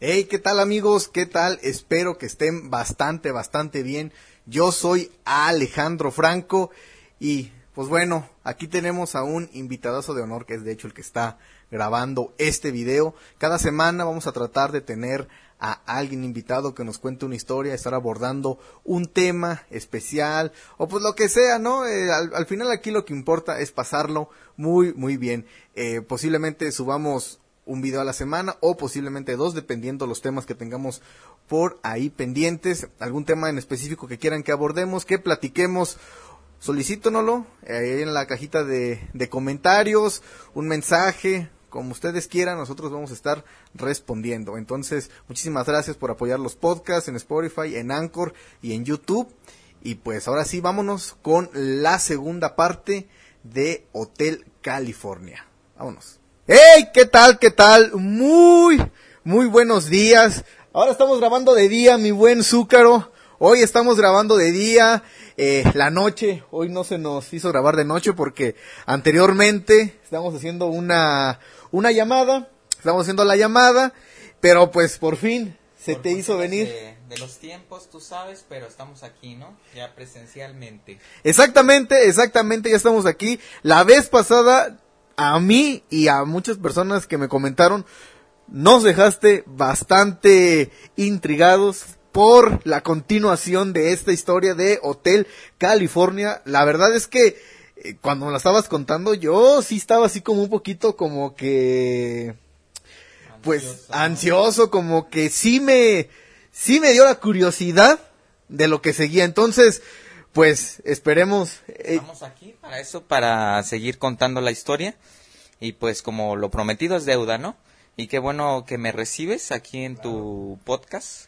Hey, ¿qué tal amigos? ¿Qué tal? Espero que estén bastante, bastante bien. Yo soy Alejandro Franco y pues bueno, aquí tenemos a un invitadazo de honor que es de hecho el que está grabando este video. Cada semana vamos a tratar de tener a alguien invitado que nos cuente una historia, estar abordando un tema especial o pues lo que sea, ¿no? Eh, al, final aquí lo que importa es pasarlo muy, muy bien. Eh, posiblemente subamos un video a la semana o posiblemente dos, dependiendo los temas que tengamos por ahí pendientes. Algún tema en específico que quieran que abordemos, que platiquemos. Solicítonolo eh, en la cajita de, de comentarios, un mensaje, como ustedes quieran, nosotros vamos a estar respondiendo. Entonces, muchísimas gracias por apoyar los podcasts en Spotify, en Anchor y en YouTube. Y pues ahora sí, vámonos con la segunda parte de Hotel California. Vámonos. ¡Hey! ¿Qué tal? ¿Qué tal? Muy, muy buenos días. Ahora estamos grabando de día, mi buen Zúcaro. Hoy estamos grabando de día, eh, la noche. Hoy no se nos hizo grabar de noche porque anteriormente estamos haciendo una, una llamada. Estamos haciendo la llamada, pero pues por fin se te hizo venir. De, de, los tiempos, tú sabes, pero estamos aquí, ¿no? Ya presencialmente. Exactamente, exactamente, ya estamos aquí. La vez pasada a mí y a muchas personas que me comentaron, nos dejaste bastante intrigados por la continuación de esta historia de Hotel California. La verdad es que eh, cuando la estabas contando yo sí estaba así como un poquito como que pues ansioso, como que sí me sí me dio la curiosidad de lo que seguía. Entonces, pues esperemos. Eh, Estamos aquí para eso, para seguir contando la historia. Y pues como lo prometido es deuda, ¿no? Y qué bueno que me recibes aquí en tu podcast.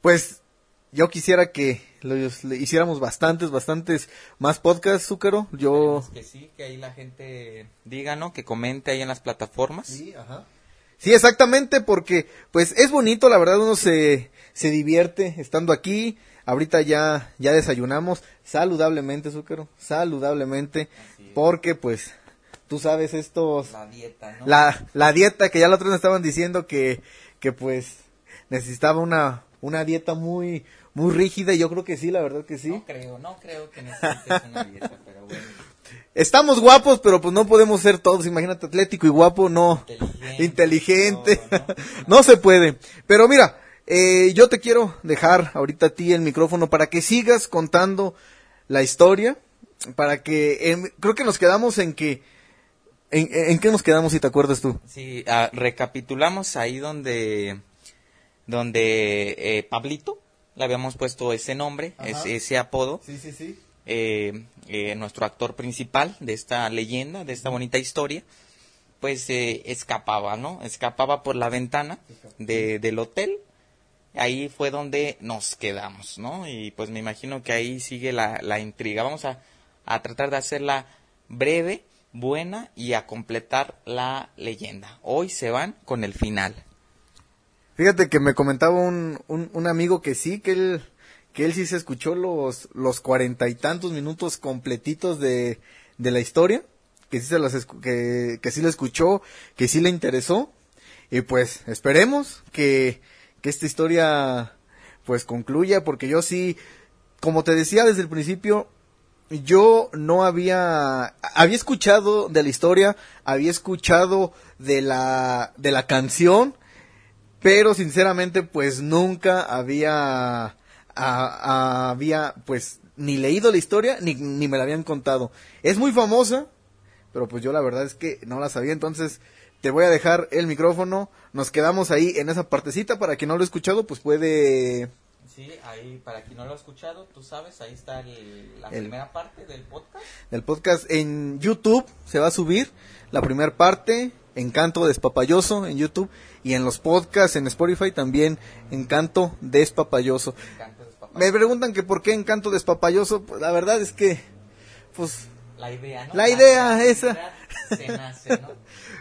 Pues yo quisiera que lo, hiciéramos bastantes, bastantes más podcasts, Zúcaro. Yo... Que sí, que ahí la gente diga, ¿no? Que comente ahí en las plataformas. Sí, ajá. Sí, exactamente, porque pues es bonito, la verdad uno se, se divierte estando aquí. Ahorita ya, ya desayunamos saludablemente, Zúcaro, saludablemente, porque pues tú sabes estos... La dieta, ¿no? La, la dieta que ya la otra vez estaban diciendo que, que pues necesitaba una, una dieta muy, muy rígida y yo creo que sí, la verdad que sí. No creo, no creo que necesites una dieta, pero bueno. Estamos guapos, pero pues no podemos ser todos. Imagínate, atlético y guapo, no. Inteligente. inteligente. ¿no? ¿no? se puede. Pero mira, eh, yo te quiero dejar ahorita a ti el micrófono para que sigas contando la historia. Para que, eh, creo que nos quedamos en que ¿En, qué nos quedamos si te acuerdas tú? Sí, ah, recapitulamos ahí donde, donde eh, Pablito, le habíamos puesto ese nombre, ese, apodo. Sí, sí, sí. Eh, eh, nuestro actor principal de esta leyenda, de esta bonita historia, pues escapaba, ¿no? Escapaba por la ventana de, del hotel. Ahí fue donde nos quedamos, ¿no? Y pues me imagino que ahí sigue la, la intriga. Vamos a, a tratar de hacerla breve buena y a completar la leyenda. Hoy se van con el final. Fíjate que me comentaba un, un, amigo que sí, que él, que él sí se escuchó los, los cuarenta y tantos minutos completitos de, de la historia, que sí, se las, que, que sí le escuchó, que sí le interesó, y pues esperemos que, que esta historia pues concluya, porque yo sí, como te decía desde el principio, yo no había había escuchado de la historia, había escuchado de la de la canción, pero sinceramente pues nunca había había pues ni leído la historia ni, ni me la habían contado. Es muy famosa, pero pues yo la verdad es que no la sabía, entonces te voy a dejar el micrófono, nos quedamos ahí en esa partecita para quien no lo ha escuchado pues puede Sí, ahí para quien no lo ha escuchado, tú sabes, ahí está la primera parte del podcast. Del podcast en YouTube se va a subir la primera parte, Encanto Despapayoso en YouTube y en los podcasts en Spotify también Encanto Despapayoso. Encanto despapayoso. Me preguntan que por qué Encanto Despapayoso, pues la verdad es que pues la idea, ¿no? La, idea esa. Se nace, ¿no?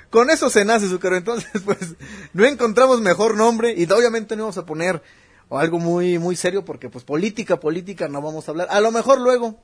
Con eso se nace, Zucaro. Entonces, pues, no encontramos mejor nombre y obviamente no vamos a poner o algo muy muy serio porque pues política política no vamos a hablar a lo mejor luego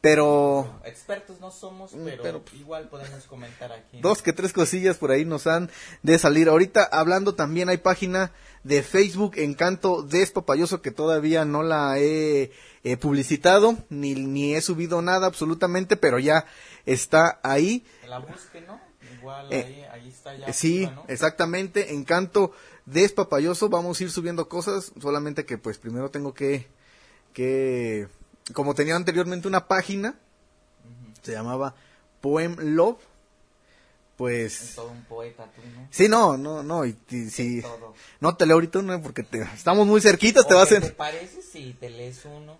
Pero Expertos no somos, Mm, pero, pero- igual podemos comentar aquí. dos que tres cosillas por ahí nos han de salir. Ahorita hablando también hay página de Facebook Encanto Despapayoso que todavía no la he eh, publicitado ni, ni he subido nada absolutamente, pero ya está ahí. La busquen, ¿no? Igual Eh, ahí, ahí está ya. Sí, ¿no? exactamente, Encanto Despapayoso, vamos a ir subiendo cosas, solamente que pues primero tengo que, que, como tenía anteriormente una página, se llamaba Poem Love, Es pues, todo un poeta tú, ¿no? sí, no, no, no, y, y- sí, Todo. no te leo ahorita uno porque te, estamos muy cerquitas, te ¿O vas a... ¿Te parece si te lees uno?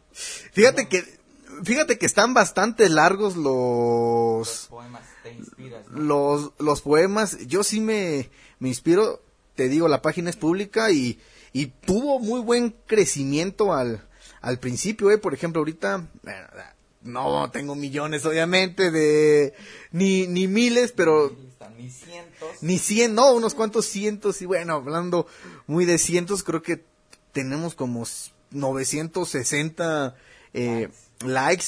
Fíjate que, fíjate que están bastante largos Los los, poemas te inspiras, ¿no? los, los poemas, yo sí me, me inspiro, te digo, la página es pública y, y tuvo muy buen crecimiento al, al principio, eh, por ejemplo, ahorita, bueno, no tengo millones obviamente de, ni, ni miles, pero Ni cientos. ni cien, no, unos cuantos cientos, y bueno, hablando muy de cientos, creo que tenemos como s- 960 eh, likes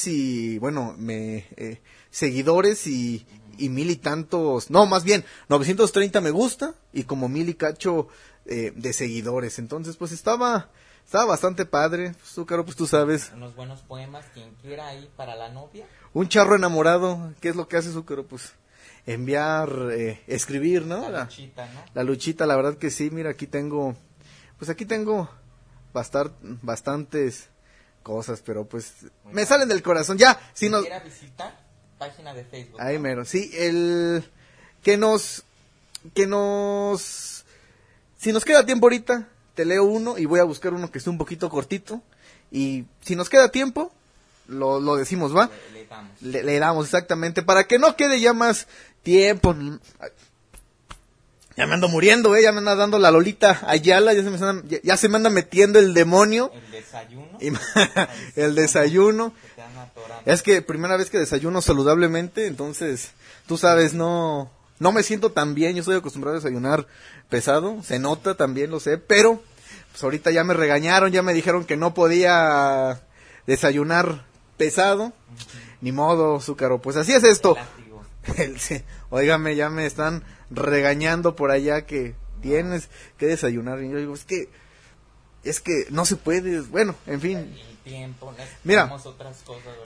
y, bueno, me, eh, seguidores y, y mil y tantos, no, más bien, 930 me gusta y como mil y cacho eh, de seguidores. Entonces, pues estaba, estaba bastante padre. Pues, tú, Caro, pues tú sabes, Unos buenos poemas, quien quiera ahí para la novia. un charro enamorado, ¿qué es lo que hace Zúcaro? Pues enviar, eh, escribir, ¿no? La La- luchita, ¿no? La luchita, la verdad que sí, mira, aquí tengo, pues aquí tengo bastar, bastantes cosas, pero pues me salen del corazón. Ya, si Quien nos... visitar, página de Facebook. Ahí ¿no? mero, sí, el... Que nos... Que nos... Si nos queda tiempo ahorita, te leo uno y voy a buscar uno que esté un poquito cortito. Y si nos queda tiempo, lo, lo decimos, ¿va? Le, le damos. Le, le damos exactamente, para que no quede ya más tiempo. Ya me ando muriendo, eh, ya me anda dando la Lolita Ayala, ya se me, anda- ya, ya se me anda metiendo el demonio, El desayuno. Y- el desayuno. que. Es que primera vez que desayuno saludablemente, entonces, tú sabes, no, no me siento tan bien, yo estoy acostumbrado a desayunar pesado, se nota también, lo sé, pero, pues ahorita ya me regañaron, ya me dijeron que no podía desayunar pesado, ni modo, Zúcaro, pues así es esto. El- sí, Óigame, ya me están regañando por allá que tienes que desayunar. Y yo digo, es que, es que no se puede. Bueno, en fin. Tiempo. Mira.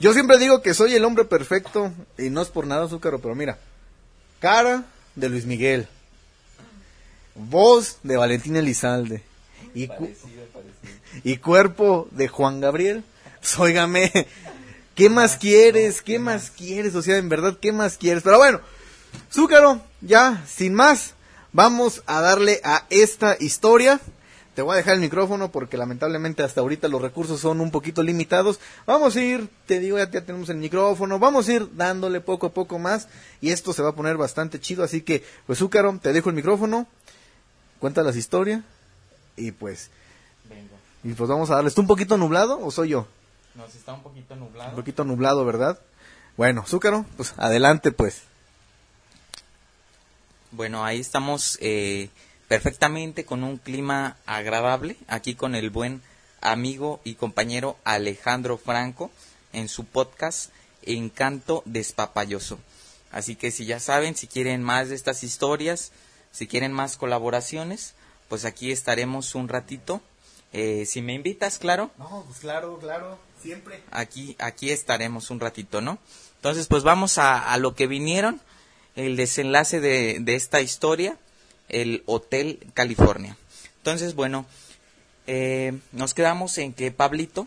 Yo siempre digo que soy el hombre perfecto y no es por nada, Zúcaro, pero mira. Cara de Luis Miguel. Voz de Valentín Elizalde. Y, cu- Parecido, parecido. y cuerpo de Juan Gabriel. Óigame, ¿qué más quieres? ¿Qué más quieres? O sea, en verdad, ¿qué más quieres? Pero bueno, Zúcaro, ya, sin más, vamos a darle a esta historia. Te voy a dejar el micrófono porque lamentablemente hasta ahorita los recursos son un poquito limitados. Vamos a ir, te digo, ya, ya tenemos el micrófono, vamos a ir dándole poco a poco más y esto se va a poner bastante chido. Así que, pues Zúcaro, te dejo el micrófono, cuenta las historias y pues, Venga. y pues vamos a darle. ¿Está un poquito nublado o soy yo? Nos está un poquito nublado. Un poquito nublado, ¿verdad? Bueno, Zúcaro, pues adelante pues. Bueno, ahí estamos eh, perfectamente con un clima agradable, aquí con el buen amigo y compañero Alejandro Franco en su podcast Encanto Despapayoso. Así que si ya saben, si quieren más de estas historias, si quieren más colaboraciones, pues aquí estaremos un ratito. Eh, si me invitas, claro, No, pues claro, claro, siempre. aquí, aquí estaremos un ratito, ¿no? Entonces, pues vamos a, a lo que vinieron, el desenlace de, de esta historia, el Hotel California. Entonces, bueno, eh, nos quedamos en que Pablito,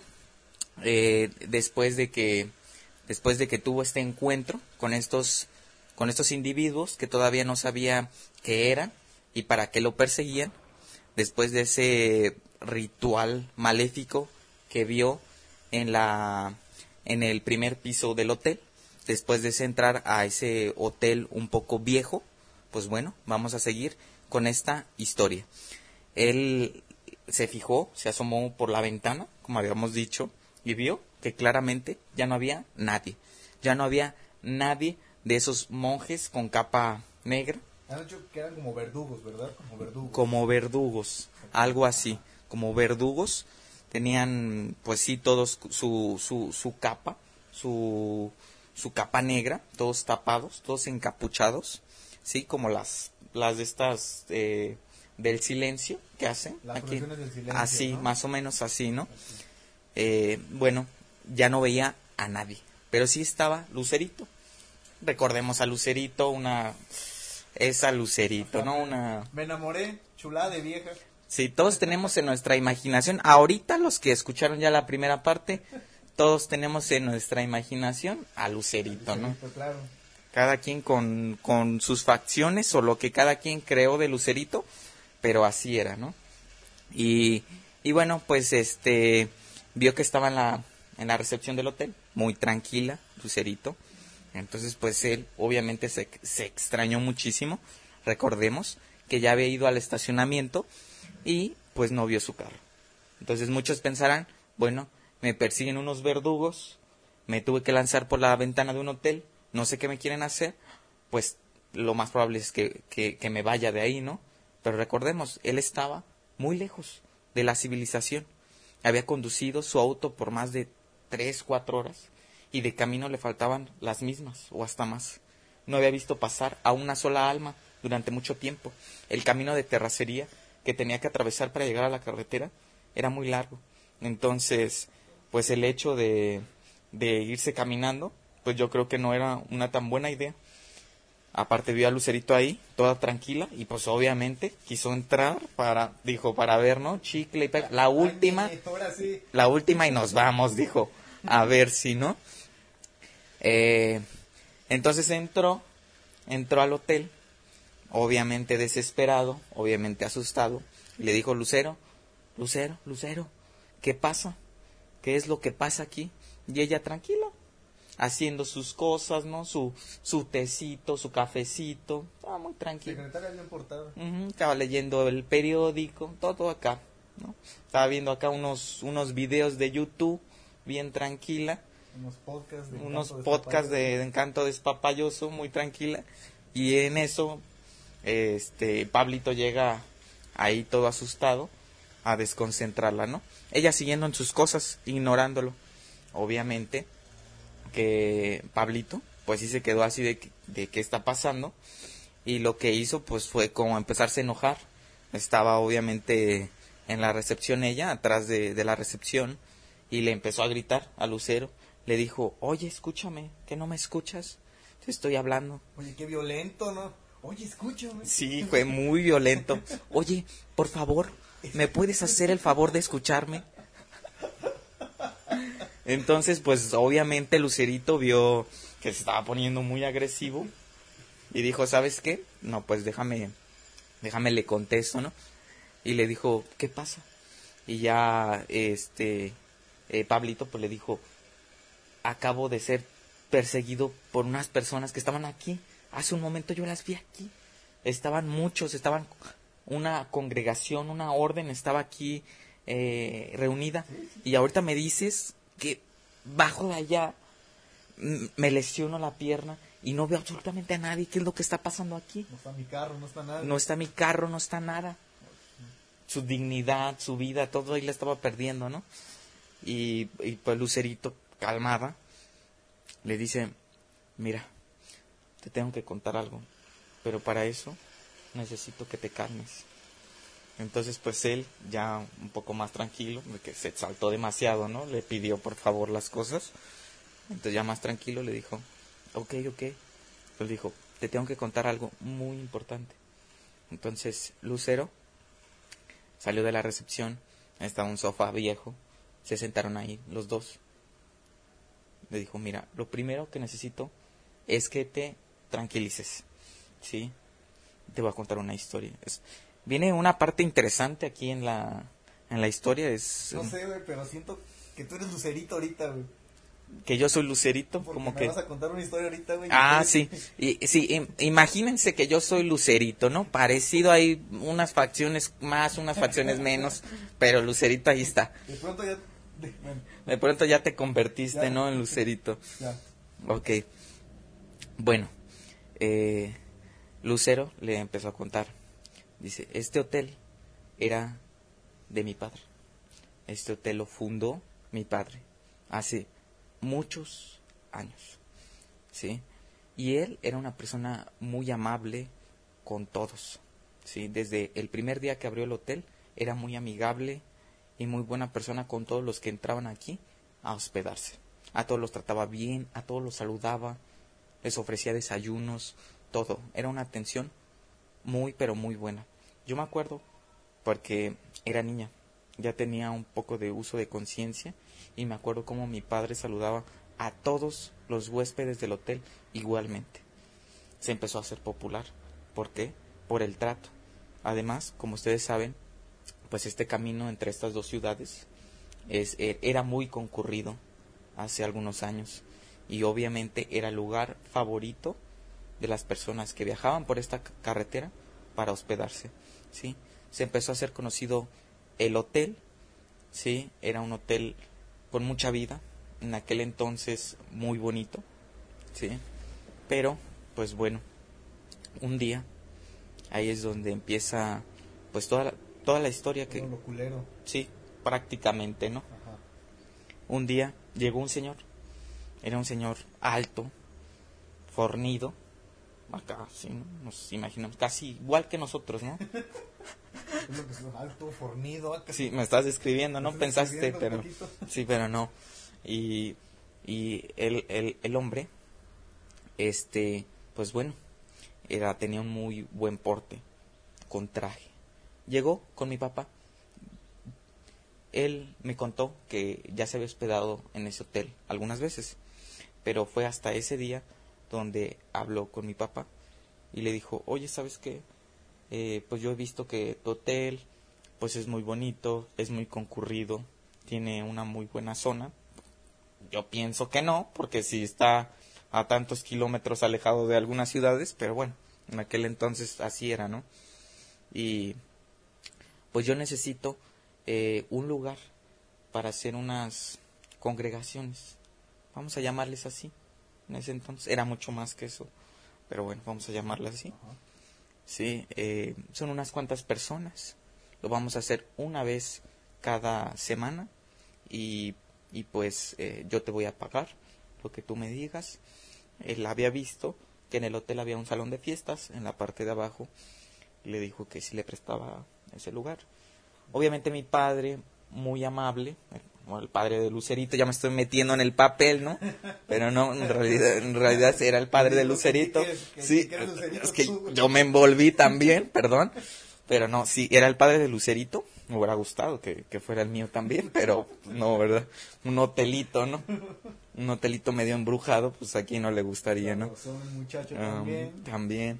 eh, después de que, después de que tuvo este encuentro con estos, con estos individuos que todavía no sabía qué eran y para qué lo perseguían, después de ese ritual maléfico que vio en la en el primer piso del hotel después de entrar a ese hotel un poco viejo pues bueno vamos a seguir con esta historia él se fijó se asomó por la ventana como habíamos dicho y vio que claramente ya no había nadie ya no había nadie de esos monjes con capa negra Han dicho que eran como verdugos, ¿verdad? Como verdugos. como verdugos, algo así, como verdugos. Tenían, pues sí, todos su, su, su capa su, su capa negra, todos tapados, todos encapuchados, ¿sí? Como las, las de estas eh, del silencio que hacen. Las aquí. del silencio, Así, ¿no? más o menos así, ¿no? Eh, bueno, ya no veía a nadie, pero sí estaba Lucerito. Recordemos a Lucerito, una... Esa Lucerito, ¿no? Una... Me enamoré, chulada de vieja. Sí, todos tenemos en nuestra imaginación, ahorita los que escucharon ya la primera parte, todos tenemos en nuestra imaginación a Lucerito, ¿no? Claro. Cada quien con, con sus facciones o lo que cada quien creó de Lucerito, pero así era, ¿no? Y, y bueno, pues este, vio que estaba en la, en la recepción del hotel, muy tranquila, Lucerito. Entonces, pues él obviamente se, se extrañó muchísimo. Recordemos que ya había ido al estacionamiento y pues no vio su carro. Entonces muchos pensarán, bueno, me persiguen unos verdugos, me tuve que lanzar por la ventana de un hotel, no sé qué me quieren hacer, pues lo más probable es que, que, que me vaya de ahí, ¿no? Pero recordemos, él estaba muy lejos de la civilización. Había conducido su auto por más de tres, cuatro horas y de camino le faltaban las mismas o hasta más. No había visto pasar a una sola alma durante mucho tiempo. El camino de terracería que tenía que atravesar para llegar a la carretera era muy largo. Entonces, pues el hecho de, de irse caminando, pues yo creo que no era una tan buena idea. Aparte vio a Lucerito ahí, toda tranquila, y pues obviamente quiso entrar para, dijo, para ver, ¿no? Chicle y pega. La última, sí. la última y nos vamos, dijo. A ver si, ¿no? Eh, entonces entró, entró al hotel, obviamente desesperado, obviamente asustado, y le dijo Lucero, Lucero, Lucero, ¿qué pasa? ¿Qué es lo que pasa aquí? Y ella tranquila, haciendo sus cosas, ¿no? Su, su tecito, su cafecito, estaba muy tranquila. Secretaria bien portada. Ujú, estaba leyendo el periódico, todo acá, ¿no? Estaba viendo acá unos, unos videos de YouTube, bien tranquila, Unos podcasts de unos podcasts de, de encanto despapayoso, muy tranquila, y en eso, este, Pablito llega ahí todo asustado a desconcentrarla, ¿no? Ella siguiendo en sus cosas, ignorándolo. Obviamente que Pablito, pues sí se quedó así de, qué está pasando, y lo que hizo, pues fue como empezarse a enojar. Estaba obviamente en la recepción ella, atrás de, de la recepción, y le empezó a gritar a Lucero. Le dijo, oye, escúchame, que no me escuchas, te estoy hablando. Oye, qué violento, ¿no? Oye, escúchame. Sí, fue muy violento. Oye, por favor, ¿me puedes hacer el favor de escucharme? Entonces, pues obviamente Lucerito vio que se estaba poniendo muy agresivo y dijo, ¿sabes qué? No, pues déjame, déjame le contesto, ¿no? Y le dijo, ¿qué pasa? Y ya, este, eh, Pablito, pues le dijo, acabo de ser perseguido por unas personas que estaban aquí. Hace un momento yo las vi aquí. Estaban muchos, estaban una congregación, una orden estaba aquí eh, reunida. Y ahorita me dices que bajo de allá mm, me lesiono la pierna y no veo absolutamente a nadie. ¿Qué es lo que está pasando aquí? No está mi carro, no está nada. No está mi carro, no está nada. Su dignidad, su vida, todo ahí la estaba perdiendo, ¿no? Y, y pues Lucerito, calmada, le dice, mira, te tengo que contar algo, pero para eso necesito que te calmes. Entonces, pues él, ya un poco más tranquilo, que se exaltó demasiado, ¿no? Le pidió por favor las cosas. Entonces, ya más tranquilo, le dijo, ok, ok. Pues dijo, te tengo que contar algo muy importante. Entonces, Lucero salió de la recepción, estaba un sofá viejo, se sentaron ahí los dos. Le dijo, mira, lo primero que necesito es que te tranquilices, ¿sí? Te voy a contar una historia. Es- viene una parte interesante aquí en la, en la historia, es No sé, güey, pero siento que tú eres lucerito ahorita, güey. que yo soy Lucerito, Porque como me que... vas a contar una historia ahorita, güey. Ah, sí. Y, sí, im- imagínense que yo soy Lucerito, ¿no? Parecido hay unas facciones más, unas facciones menos, pero Lucerito ahí está. De pronto ya... de- bueno, De pronto ya te convertiste, Ya. ¿no? En Lucerito. ya. Ok. Bueno, eh, Lucero le empezó a contar. Dice, este hotel era de mi padre. Este hotel lo fundó mi padre hace muchos años. ¿Sí? Y él era una persona muy amable con todos. ¿Sí? Desde el primer día que abrió el hotel, era muy amigable y muy buena persona con todos los que entraban aquí a hospedarse. A todos los trataba bien, a todos los saludaba, les ofrecía desayunos, todo. Era una atención muy, pero muy buena. Yo me acuerdo porque era niña, ya tenía un poco de uso de conciencia y me acuerdo cómo mi padre saludaba a todos los huéspedes del hotel igualmente. Se empezó a hacer popular. ¿Por qué? Por el trato. Además, como ustedes saben, pues este camino entre estas dos ciudades es, e, era muy concurrido hace algunos años y obviamente era el lugar favorito de las personas que viajaban por esta carretera para hospedarse, ¿sí? Se empezó a hacer conocido el hotel, ¿sí? Era un hotel con mucha vida, en aquel entonces muy bonito, ¿sí? Pero, pues bueno, un día, ahí es donde empieza, pues toda la, toda la historia que... Sí, prácticamente, ¿no? Un día llegó un señor, era un señor alto, fornido, acá, sí, nos imaginamos, casi igual que nosotros, ¿no? alto, fornido. Sí, me estás describiendo, ¿no? Pensaste, pero... Sí, pero no. Y, y el, el, el hombre, este, pues bueno, era, tenía un muy buen porte, con traje. Llegó con mi papá. Él me contó que ya se había hospedado en ese hotel algunas veces, pero fue hasta ese día donde habló con mi papá y le dijo, oye, ¿sabes qué? Eh, pues yo he visto que tu hotel pues es muy bonito, es muy concurrido, tiene una muy buena zona. Yo pienso que no, porque si está a tantos kilómetros alejado de algunas ciudades, pero bueno, en aquel entonces así era, ¿no? Y pues yo necesito eh, un lugar para hacer unas congregaciones, vamos a llamarles así, en ese entonces era mucho más que eso, pero bueno, vamos a llamarlas así. Sí, eh, son unas cuantas personas, lo vamos a hacer una vez cada semana y, y pues eh, yo te voy a pagar lo que tú me digas. Él había visto que en el hotel había un salón de fiestas en la parte de abajo le dijo que si le prestaba ese lugar. Obviamente mi padre, muy amable, el padre de Lucerito, ya me estoy metiendo en el papel, ¿no? Pero no, en realidad, en realidad era el padre de Lucerito. Sí, es que yo me envolví también, perdón. Pero no, sí, era el padre de Lucerito. Me hubiera gustado que, fuera el mío también, pero no, ¿verdad? Un hotelito, ¿no? Un hotelito medio embrujado, pues aquí no le gustaría, ¿no? también. También,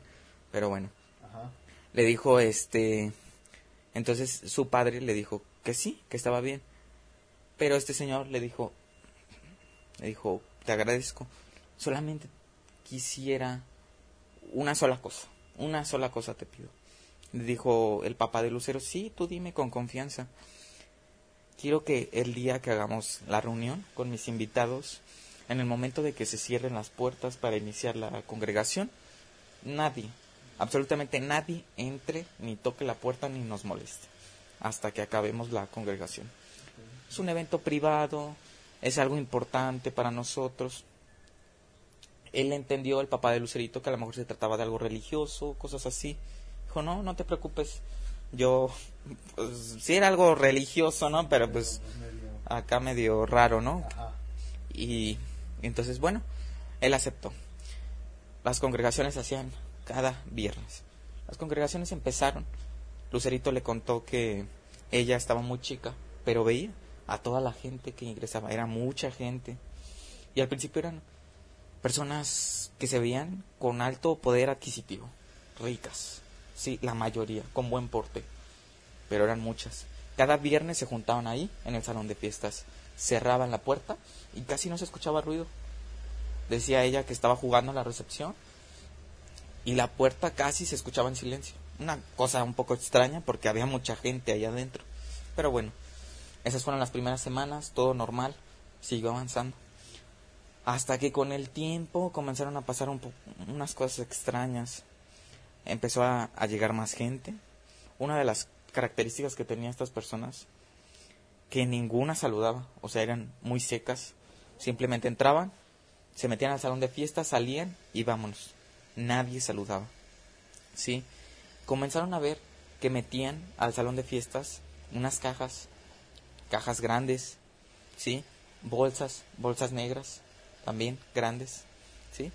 pero bueno. Le dijo, este... Entonces su padre le dijo que sí, que estaba bien. Pero este señor le dijo, le dijo, te agradezco, solamente quisiera una sola cosa, una sola cosa te pido. Le dijo el papá de Lucero, sí, tú dime con confianza. Quiero que el día que hagamos la reunión con mis invitados, en el momento de que se cierren las puertas para iniciar la congregación, nadie, absolutamente nadie entre ni toque la puerta ni nos moleste hasta que acabemos la congregación. Es un evento privado, es algo importante para nosotros. Él entendió, el papá de Lucerito, que a lo mejor se trataba de algo religioso, cosas así. Dijo, no, no te preocupes. Yo, pues, sí era algo religioso, ¿no? Pero pues acá medio raro, ¿no? Y, entonces, bueno, él aceptó. Las congregaciones hacían cada viernes. Las congregaciones empezaron. Lucerito le contó que ella estaba muy chica, pero veía a toda la gente que ingresaba. Era mucha gente. Y al principio eran personas que se veían con alto poder adquisitivo, ricas. Sí, la mayoría, con buen porte. Pero eran muchas. Cada viernes se juntaban ahí, en el salón de fiestas. Cerraban la puerta y casi no se escuchaba ruido. Decía ella que estaba jugando a la recepción y la puerta casi se escuchaba en silencio. Una cosa un poco extraña porque había mucha gente ahí adentro. Pero bueno, esas fueron las primeras semanas, todo normal, siguió avanzando. Hasta que con el tiempo comenzaron a pasar un unas cosas extrañas. Empezó a, llegar más gente. Una de las características que tenían estas personas, que ninguna saludaba, o sea, eran muy secas. Simplemente entraban, se metían al salón de fiesta, salían y vámonos. Nadie saludaba. ¿Sí? Comenzaron a ver que metían al salón de fiestas unas cajas, cajas grandes, ¿sí? Bolsas, bolsas negras, también grandes, ¿sí?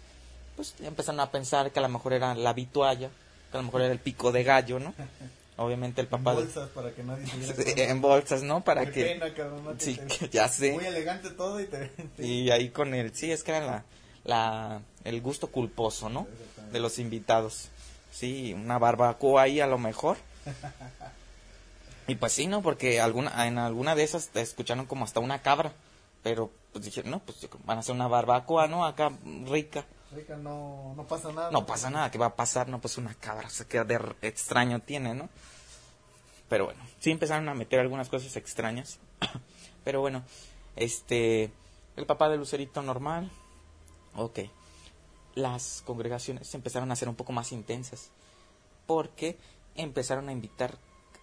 Pues empezaron a pensar que a lo mejor era la vitualla, que a lo mejor era el pico de gallo, ¿no? Obviamente el papá... En bolsas para que nadie se En bolsas, ¿no? Para Qué que... pena, cabrón, no te- Sí, te- ya sé. Muy elegante todo y te... Y ahí con el, sí, es que era la, la, el gusto culposo, ¿no? De los invitados. Sí, una barbacoa ahí a lo mejor. Y pues sí, ¿no? Porque alguna, en alguna de esas te escucharon como hasta una cabra. Pero pues dije, no, pues van a hacer una barbacoa, ¿no? Acá rica. Rica, no, no pasa nada. No pasa nada, ¿qué va a pasar? No, pues una cabra, se queda de r- extraño tiene, ¿no? Pero bueno, sí empezaron a meter algunas cosas extrañas. Pero bueno, este, el papá de Lucerito normal, ok. Las congregaciones empezaron a ser un poco más intensas. Porque empezaron a invitar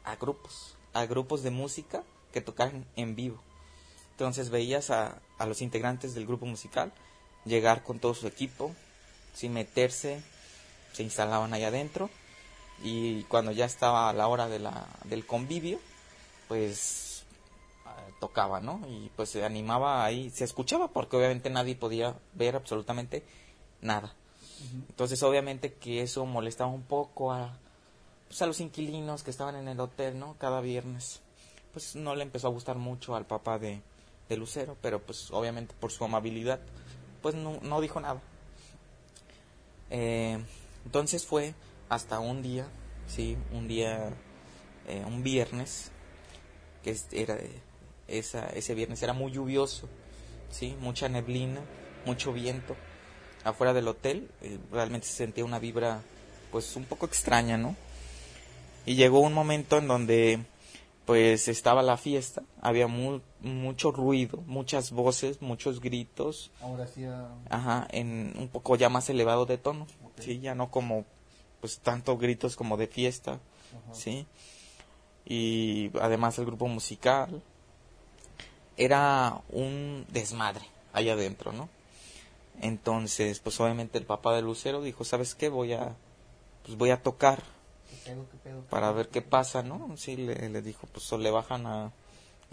a grupos, a grupos de música que tocaran en vivo. Entonces veías a, a los integrantes del grupo musical llegar con todo su equipo, sin meterse, se instalaban ahí adentro y cuando ya estaba la hora de la, del convivio, pues eh, tocaba, ¿no? Y pues se animaba ahí, se escuchaba porque obviamente nadie podía ver absolutamente nada. Entonces obviamente que eso molestaba un poco a, pues, a los inquilinos que estaban en el hotel, ¿no? Cada viernes. Pues no le empezó a gustar mucho al papá de, de Lucero, pero pues obviamente por su amabilidad, pues no, no dijo nada. Eh, entonces fue hasta un día, sí, un día, eh, un viernes, que era esa, ese viernes era muy lluvioso, sí, mucha neblina, mucho viento afuera del hotel, eh, realmente se sentía una vibra, pues un poco extraña, ¿no? Y llegó un momento en donde, pues estaba la fiesta, había mu- mucho ruido, muchas voces, muchos gritos, Ahora sí, ah, Ajá, en un poco ya más elevado de tono. Sí, ya no como pues tanto gritos como de fiesta, sí. Y además el grupo musical era un desmadre allá adentro, ¿no? Entonces, pues obviamente el papá de Lucero dijo, "¿Sabes qué? Voy a pues voy a tocar ¿Qué pedo, qué pedo, qué para ver qué pasa, ¿no? Sí, le, le dijo, pues o le bajan a,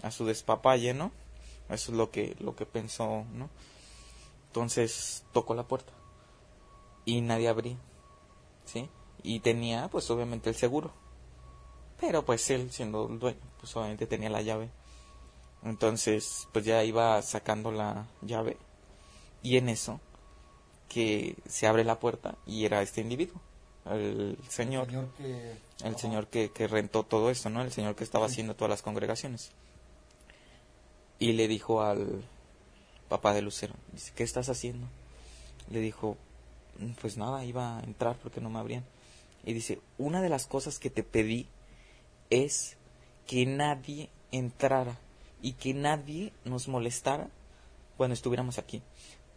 a su despapalle, ¿no? Eso es lo que, lo que pensó, ¿no? Entonces tocó la puerta y nadie abría, ¿sí? Y tenía, pues obviamente el seguro. Pero pues él, siendo el dueño, pues obviamente tenía la llave. Entonces, pues ya iba sacando la llave. Y en eso, que se abre la puerta y era este individuo, el señor Señor que... el señor que, que rentó todo esto, ¿no? El señor que estaba haciendo todas las congregaciones. Y le dijo al papá de Lucero, dice, ¿qué estás haciendo? Le dijo, "Mm, pues nada, iba a entrar porque no me abrían. Y dice, una de las cosas que te pedí es que nadie entrara y que nadie nos molestara cuando estuviéramos aquí.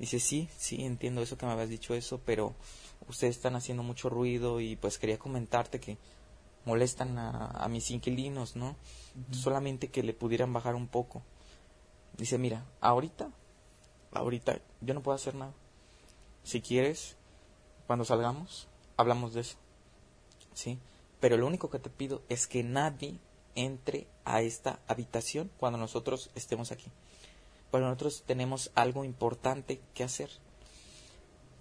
Dice, sí, sí, entiendo eso que me habías dicho eso, pero ustedes están haciendo mucho ruido y pues quería comentarte que molestan a, a mis inquilinos, ¿no? Solamente que le pudieran bajar un poco. Dice, mira, ahorita, ahorita yo no puedo hacer nada. Si quieres, cuando salgamos, hablamos de eso. ¿Sí? Pero lo único que te pido es que nadie entre a esta habitación cuando nosotros estemos aquí. Porque nosotros tenemos algo importante que hacer.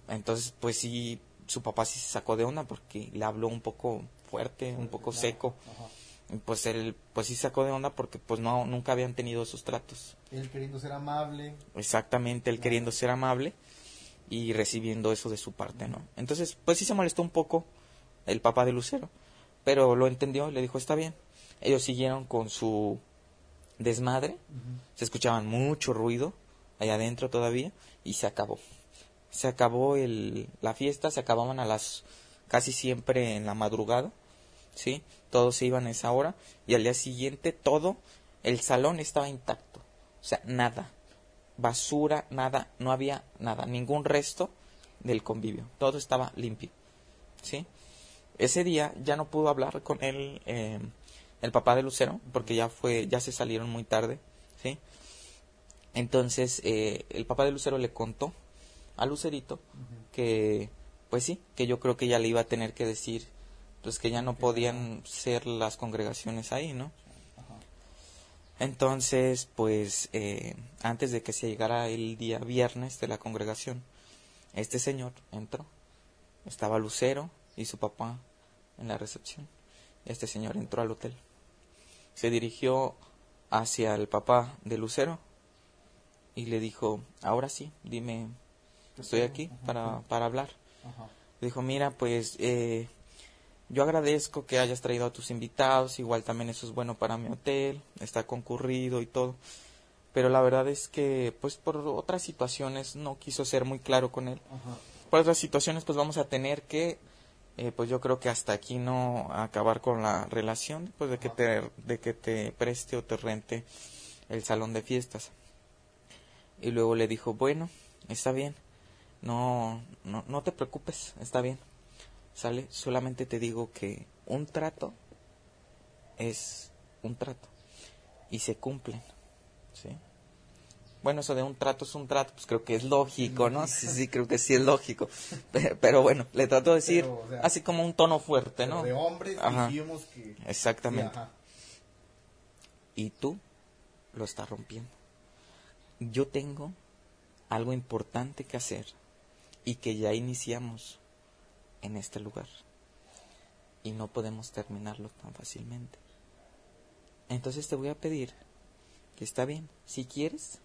Entonces, pues sí, su papá sí se sacó de onda porque le habló un poco fuerte, un poco seco. Ajá. Pues él, pues sí sacó de onda porque pues no, nunca habían tenido esos tratos. Él queriendo ser amable. Exactamente, él queriendo ser amable y recibiendo eso de su parte, ¿no? Entonces, pues sí se molestó un poco el papá de Lucero, pero lo entendió y le dijo, está bien. Ellos siguieron con su desmadre, se escuchaban mucho ruido allá adentro todavía y se acabó. Se acabó el, la fiesta, se acababan a las casi siempre en la madrugada, ¿sí? Todos se iban a esa hora y al día siguiente todo el salón estaba intacto, o sea, nada, basura, nada, no había nada, ningún resto del convivio, todo estaba limpio, ¿sí? Ese día ya no pudo hablar con él eh, el papá de Lucero porque ya fue, ya se salieron muy tarde, ¿sí? Entonces eh, el papá de Lucero le contó a Lucerito que, pues sí, que yo creo que ya le iba a tener que decir, pues que ya no podían ser las congregaciones ahí, ¿no? Entonces, pues, eh, antes de que se llegara el día viernes de la congregación, este señor entró. Estaba Lucero y su papá en la recepción. Este señor entró al hotel. Se dirigió hacia el papá de Lucero y le dijo, ahora sí, dime, estoy aquí para, para hablar. Dijo, mira, pues eh, yo agradezco que hayas traído a tus invitados, igual también eso es bueno para mi hotel, está concurrido y todo. Pero la verdad es que, pues por otras situaciones no quiso ser muy claro con él. Por otras situaciones, pues vamos a tener que, eh, pues yo creo que hasta aquí no acabar con la relación, pues de que te, de que te preste o te rente el salón de fiestas. Y luego le dijo, bueno, está bien, no, no, no te preocupes, está bien ¿Sale? Solamente te digo que un trato es un trato y se cumplen. ¿Sí? Bueno, eso de un trato es un trato, pues creo que es lógico, ¿no? Sí, sí, creo que sí es lógico. Pero, bueno, le trato de decir así como un tono fuerte, ¿no? De hombres que... Exactamente. y tú lo estás rompiendo. Yo tengo algo importante que hacer y que ya iniciamos en este lugar. Y no podemos terminarlo tan fácilmente. Entonces te voy a pedir que está bien, si quieres,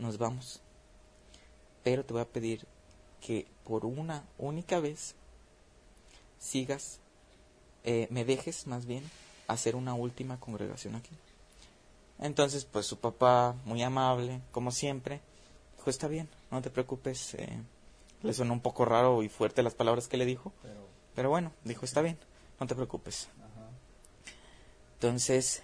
nos vamos. Pero te voy a pedir que por una única vez sigas, eh, me dejes más bien hacer una última congregación aquí. Entonces, pues su papá, muy amable, como siempre, dijo, está bien, no te preocupes, eh, le sonó un poco raro y fuerte las palabras que le dijo. Pero, bueno, dijo, está bien, no te preocupes. Entonces,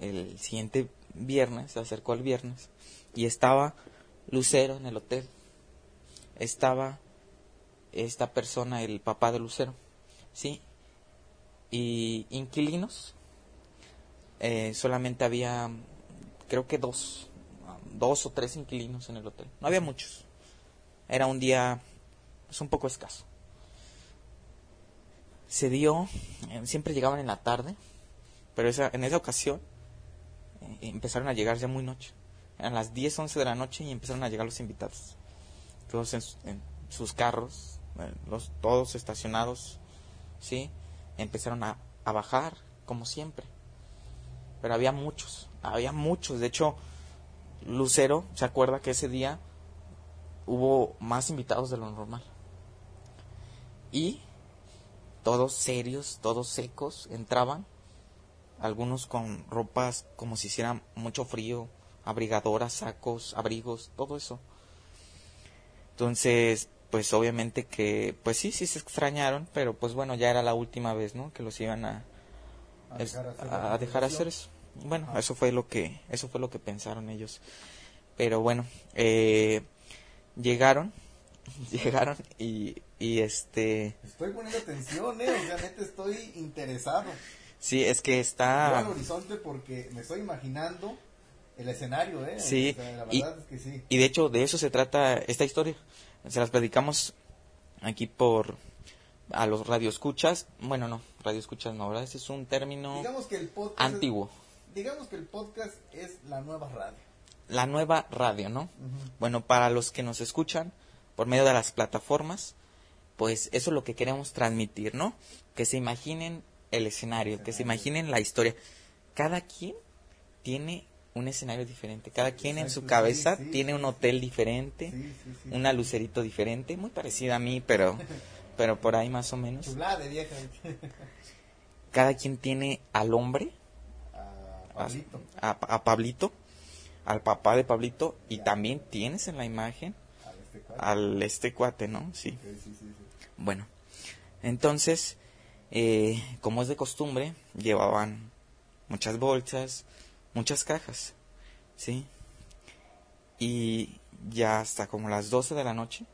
el siguiente viernes, se acercó al viernes, y estaba Lucero en el hotel. Estaba esta persona, el papá de Lucero, ¿sí? Y inquilinos, eh, solamente había, creo que dos, dos o tres inquilinos en el hotel. No había muchos era un día pues, un poco escaso. Se dio, eh, siempre llegaban en la tarde, pero esa, en esa ocasión eh, empezaron a llegar ya muy noche. Eran las 10, 11 de la noche y empezaron a llegar los invitados. Todos en, sus carros, todos estacionados, ¿sí? Empezaron a, a bajar, como siempre. Pero había muchos, había muchos. De hecho, Lucero se acuerda que ese día hubo más invitados de lo normal. Y todos serios, todos secos, entraban, algunos con ropas como si hiciera mucho frío, abrigadoras, sacos, abrigos, todo eso. Entonces, pues obviamente que, pues sí, sí se extrañaron, pero pues bueno, ya era la última vez, ¿no? Que los iban a, a dejar, hacer, eso. Bueno, eso fue lo que, eso fue lo que pensaron ellos. Pero bueno, eh, llegaron, llegaron y, y este... Estoy poniendo atención, eh, o estoy interesado. Sí, es que está... al horizonte porque me estoy imaginando el escenario, eh. Sí, la verdad es que sí. Y de hecho de eso se trata esta historia. Se las predicamos aquí por a los radioescuchas. Bueno, no, radioescuchas no, ¿verdad? Ese es un término antiguo. digamos que el podcast es la nueva radio la nueva radio, ¿no? Bueno, para los que nos escuchan por medio de las plataformas, pues eso es lo que queremos transmitir, ¿no? Que se imaginen el escenario, que se imaginen la historia. Cada quien tiene un escenario diferente, cada quien en su cabeza tiene un hotel diferente, una lucerito diferente, muy parecida a mí, pero pero por ahí más o menos. Cada quien tiene al hombre, a Pablito. al papá de Pablito y también tienes en la imagen al este cuate, ¿no? Sí. Bueno, entonces, eh, como es de costumbre, llevaban muchas bolsas, muchas cajas, ¿sí? Y ya hasta como las 12 de la noche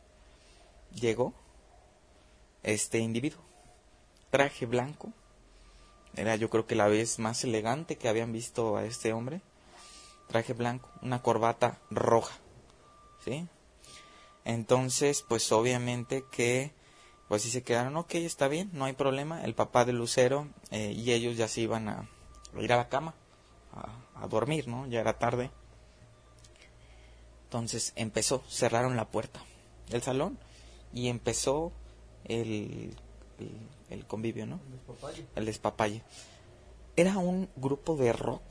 llegó este individuo, traje blanco, era yo creo que la vez más elegante que habían visto a este hombre traje blanco, una corbata roja, ¿sí? Entonces, pues obviamente que, pues sí se quedaron, ok, está bien, no hay problema. El papá de Lucero eh, y ellos ya se iban a, ir a la cama, a, a dormir, ¿no? Ya era tarde. Entonces empezó, cerraron la puerta del salón y empezó el, el, convivio, ¿no? El despapalle. El despapalle. Era un grupo de rock,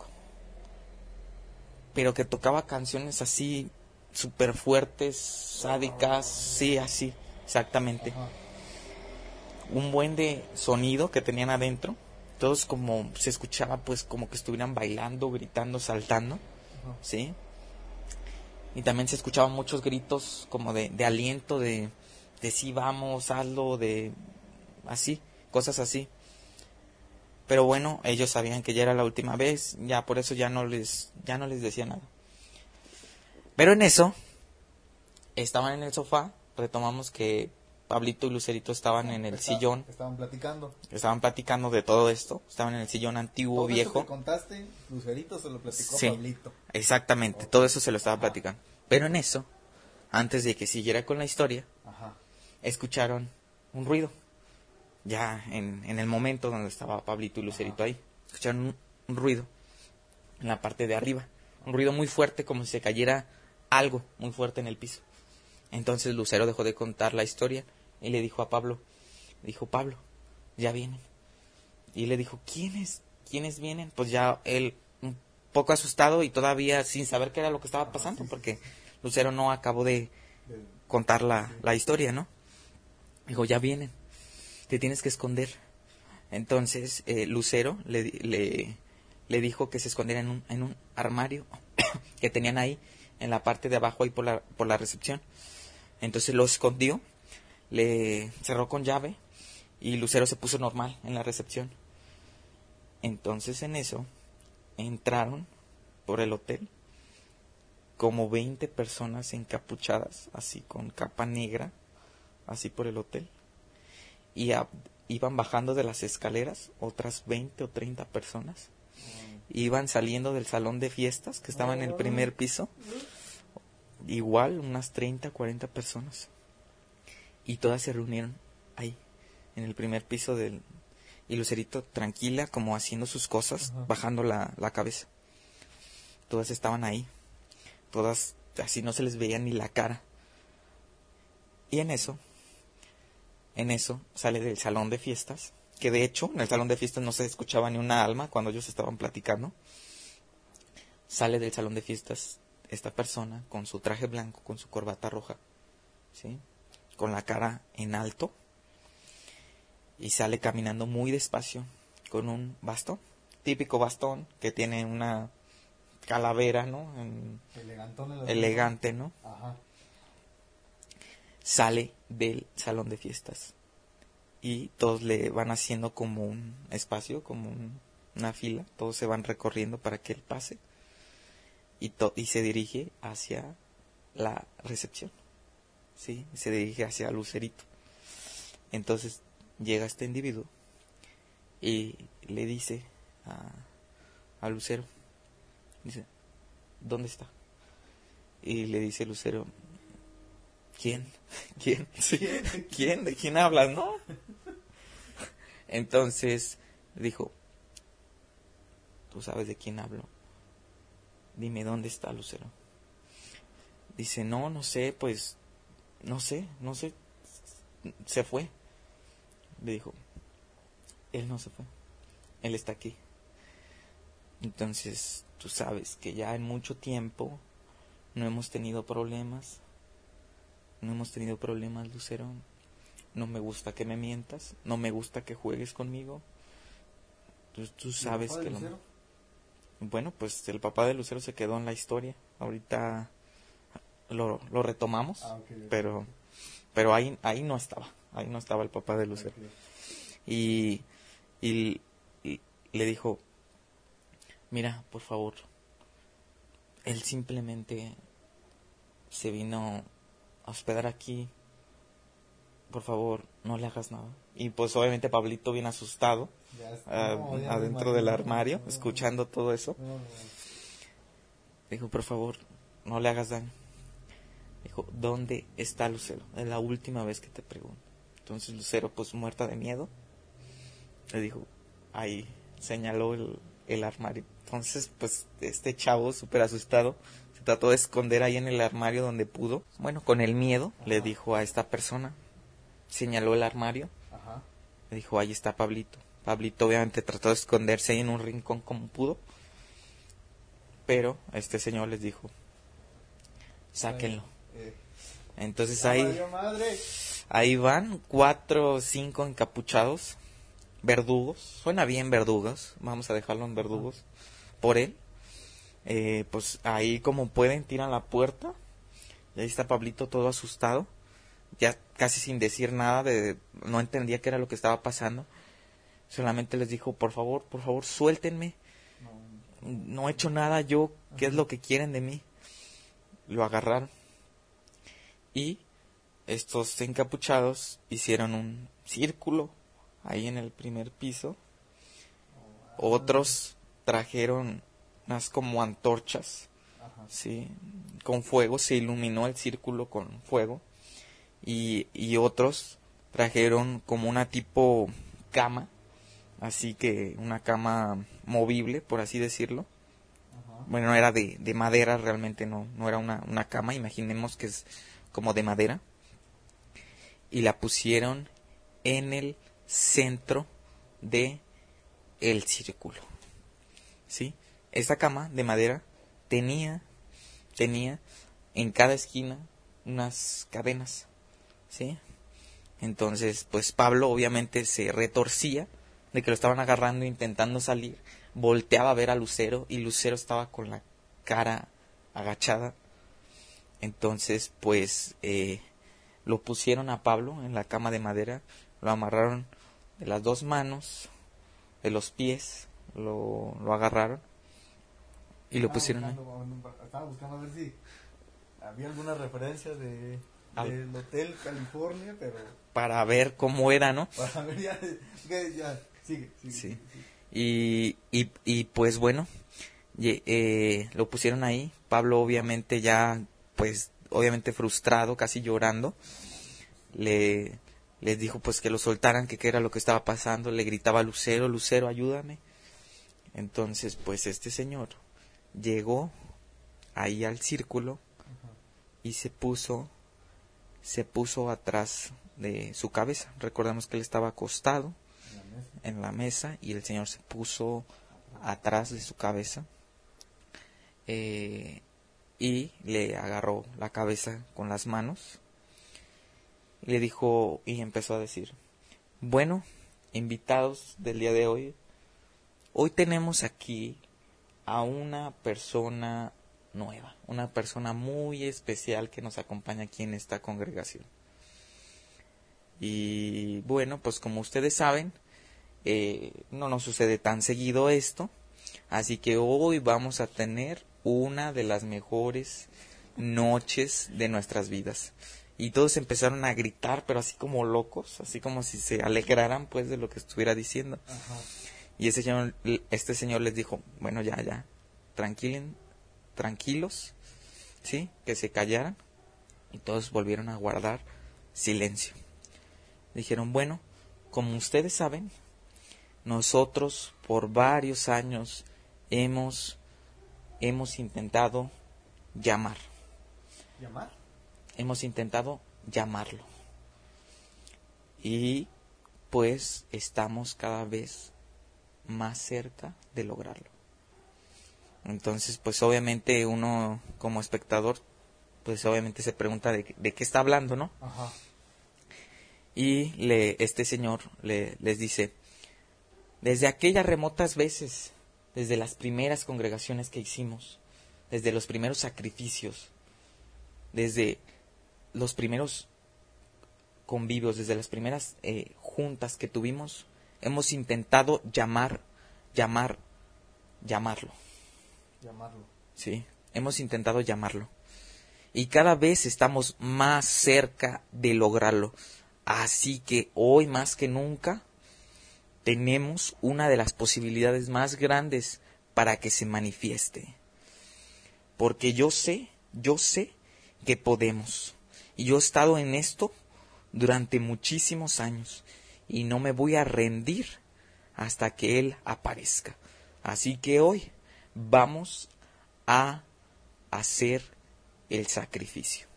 pero que tocaba canciones así súper fuertes, sádicas, sí, así, exactamente. Ajá. Un buen de sonido que tenían adentro, todos como se escuchaba pues como que estuvieran bailando, gritando, saltando, Ajá. ¿sí? Y también se escuchaban muchos gritos como de, de aliento, de, de sí vamos, hazlo, de así, cosas así. Pero bueno, ellos sabían que ya era la última vez, ya por eso ya no les, ya no les decía nada. Pero en eso, estaban en el sofá, retomamos que Pablito y Lucerito estaban en el Está- sillón, Estaban platicando. estaban platicando de todo esto, estaban en el sillón antiguo, Todo viejo. que contaste, Lucerito se lo platicó Sí. Pablito. Exactamente, todo eso se lo estaba platicando. Pero en eso, antes de que siguiera con la historia, Ajá. escucharon un ruido. Ya en, en el momento donde estaba Pablito y Lucerito ahí, escucharon un, un ruido en la parte de arriba. Un ruido muy fuerte, como si se cayera algo muy fuerte en el piso. Entonces Lucero dejó de contar la historia y le dijo a Pablo, dijo Pablo, ya vienen. Y le dijo, ¿quiénes? ¿Quiénes vienen? Pues ya él un poco asustado y todavía sin saber qué era lo que estaba pasando, porque Lucero no acabó de contar la, la historia, ¿no? Dijo, ya vienen, te tienes que esconder. Entonces eh, Lucero le, le, le dijo que se escondiera en un, en un armario que tenían ahí, en la parte de abajo, ahí por la, por la recepción. Entonces lo escondió, le cerró con llave y Lucero se puso normal en la recepción. Entonces en eso entraron por el hotel como 20 personas encapuchadas, así con capa negra, así por el hotel. Y iban bajando de las escaleras otras 20 o 30 personas. Iban saliendo del salón de fiestas que estaba en el primer piso. Igual unas 30, 40 personas. Y todas se reunieron ahí, en el primer piso del... Y Lucerito tranquila, como haciendo sus cosas, Ajá. bajando la, la cabeza. Todas estaban ahí todas así no se les veía ni la cara. Y en eso, en eso sale del salón de fiestas, que de hecho en el salón de fiestas no se escuchaba ni una alma cuando ellos estaban platicando. Sale del salón de fiestas esta persona con su traje blanco, con su corbata roja, ¿sí? Con la cara en alto y sale caminando muy despacio con un bastón, típico bastón que tiene una calavera, ¿no? En- elegante, ¿no? Ajá. Sale del salón de fiestas y todos le van haciendo como un espacio, como un- una fila, todos se van recorriendo para que él pase y, to- y se dirige hacia la recepción, Se dirige hacia Lucerito. Entonces llega este individuo y le dice a, Lucero, dice, ¿dónde está? Y le dice Lucero, ¿quién? ¿Quién? ¿Quién? ¿De quién hablas, no? Entonces dijo, ¿tú sabes de quién hablo? Dime, ¿dónde está Lucero? Dice, no, no sé, pues, no sé, no sé, se fue. Le dijo, él no se fue, él está aquí. Entonces, tú sabes que ya en mucho tiempo no hemos tenido problemas. No hemos tenido problemas, Lucero. No me gusta que me mientas. No me gusta que juegues conmigo. Tú, tú sabes que lo... Lucero? Bueno, pues el papá de Lucero se quedó en la historia. Ahorita lo, lo retomamos. Ah. Pero, pero ahí, ahí no estaba. Ahí no estaba el papá de Lucero y, y, y le dijo, mira, por favor, él simplemente se vino a hospedar aquí, por favor, no le hagas nada. Y pues obviamente Pablito bien asustado, ah, no, adentro del armario, No, escuchando todo eso, dijo, por favor, no le hagas daño. Dijo, ¿dónde está Lucero? Es la última vez que te pregunto. Entonces Lucero, pues muerta de miedo, le dijo, ahí señaló el, el armario. Entonces, pues este chavo, súper asustado, se trató de esconder ahí en el armario donde pudo. Bueno, con el miedo, le dijo a esta persona, señaló el armario, Ajá. le dijo, ahí está Pablito. Pablito obviamente trató de esconderse ahí en un rincón como pudo. Pero este señor les dijo, sáquenlo. Entonces ahí, ahí van cuatro o cinco encapuchados, verdugos, suena bien verdugos, vamos a dejarlo en verdugos, por él. Eh, pues ahí como pueden tiran la puerta y ahí está Pablito todo asustado, ya casi sin decir nada, de, no entendía qué era lo que estaba pasando. Solamente les dijo, por favor, por favor, suéltenme. No he hecho nada yo, ¿qué es lo que quieren de mí? Lo agarraron. Y estos encapuchados hicieron un círculo ahí en el primer piso. Otros trajeron unas como antorchas, Ajá. sí, con fuego, se iluminó el círculo con fuego. Y, y otros trajeron como una tipo cama, así que una cama movible, por así decirlo. Ajá. Bueno, era de, de madera, realmente no, no era una, una cama, imaginemos que es como de madera. Y la pusieron en el centro de el círculo. ¿Sí? Esta cama de madera tenía, tenía en cada esquina unas cadenas. ¿Sí? Entonces, pues Pablo obviamente se retorcía de que lo estaban agarrando intentando salir. Volteaba a ver a Lucero y Lucero estaba con la cara agachada. Entonces, pues eh, lo pusieron a Pablo en la cama de madera, lo amarraron de las dos manos, de los pies, lo, lo agarraron y lo pusieron ahí. Estaba buscando a ver si había alguna referencia de del Hotel California, pero para ver cómo era, ¿no? para ver ya, ya sigue, sigue, Sí. sigue. Y, y, y pues bueno, eh, lo pusieron ahí. Pablo obviamente ya, pues obviamente frustrado, casi llorando, le les dijo pues que lo soltaran, que qué era lo que estaba pasando. Le gritaba Lucero, Lucero, ayúdame. Entonces pues este señor llegó ahí al círculo y se puso, se puso atrás de su cabeza. Recordemos que él estaba acostado En la mesa. en la mesa y el Señor se puso atrás de su cabeza eh, y le agarró la cabeza con las manos le dijo y empezó a decir, bueno, invitados del día de hoy, hoy tenemos aquí a una persona nueva, una persona muy especial que nos acompaña aquí en esta congregación. Y bueno, pues como ustedes saben, eh, no nos sucede tan seguido esto, así que hoy vamos a tener una de las mejores noches de nuestras vidas. Y todos empezaron a gritar, pero así como locos, así como si se alegraran pues de lo que estuviera diciendo. Ajá. Y ese señor, este señor les dijo, bueno, ya, ya, tranquilen, tranquilos, ¿sí? Que se callaran. Y todos volvieron a guardar silencio. Dijeron, bueno, como ustedes saben, nosotros por varios años hemos, hemos intentado llamar, ¿Llamar? hemos intentado llamarlo. Y pues estamos cada vez más cerca de lograrlo. Entonces, pues obviamente uno como espectador, pues obviamente se pregunta de, de qué está hablando, ¿no? Ajá. Y le, este señor le, les dice, desde aquellas remotas veces, desde las primeras congregaciones que hicimos, desde los primeros sacrificios, desde los primeros convivios, desde las primeras eh, juntas que tuvimos, hemos intentado llamar, llamar, llamarlo. Llamarlo. Sí, hemos intentado llamarlo. Y cada vez estamos más cerca de lograrlo. Así que hoy más que nunca tenemos una de las posibilidades más grandes para que se manifieste. Porque yo sé, yo sé que podemos. Y yo he estado en esto durante muchísimos años y no me voy a rendir hasta que Él aparezca. Así que hoy vamos a hacer el sacrificio.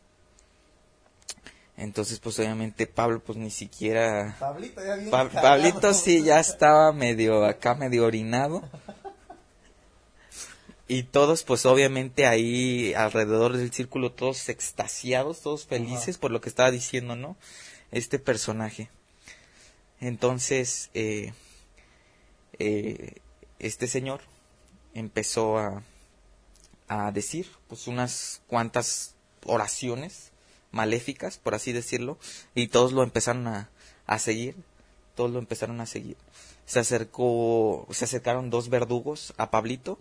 Entonces, pues obviamente Pablo, pues ni siquiera... Pablito, ya bien Pa- cagado. Pablito sí ya estaba medio acá, medio orinado. Y todos, pues obviamente ahí alrededor del círculo, todos extasiados, todos felices por lo que estaba diciendo, ¿no? Este personaje. Entonces, eh, eh, este señor empezó a, a decir, pues unas cuantas oraciones maléficas, por así decirlo, y todos lo empezaron a, a seguir, todos lo empezaron a seguir. Se acercó, se acercaron dos verdugos a Pablito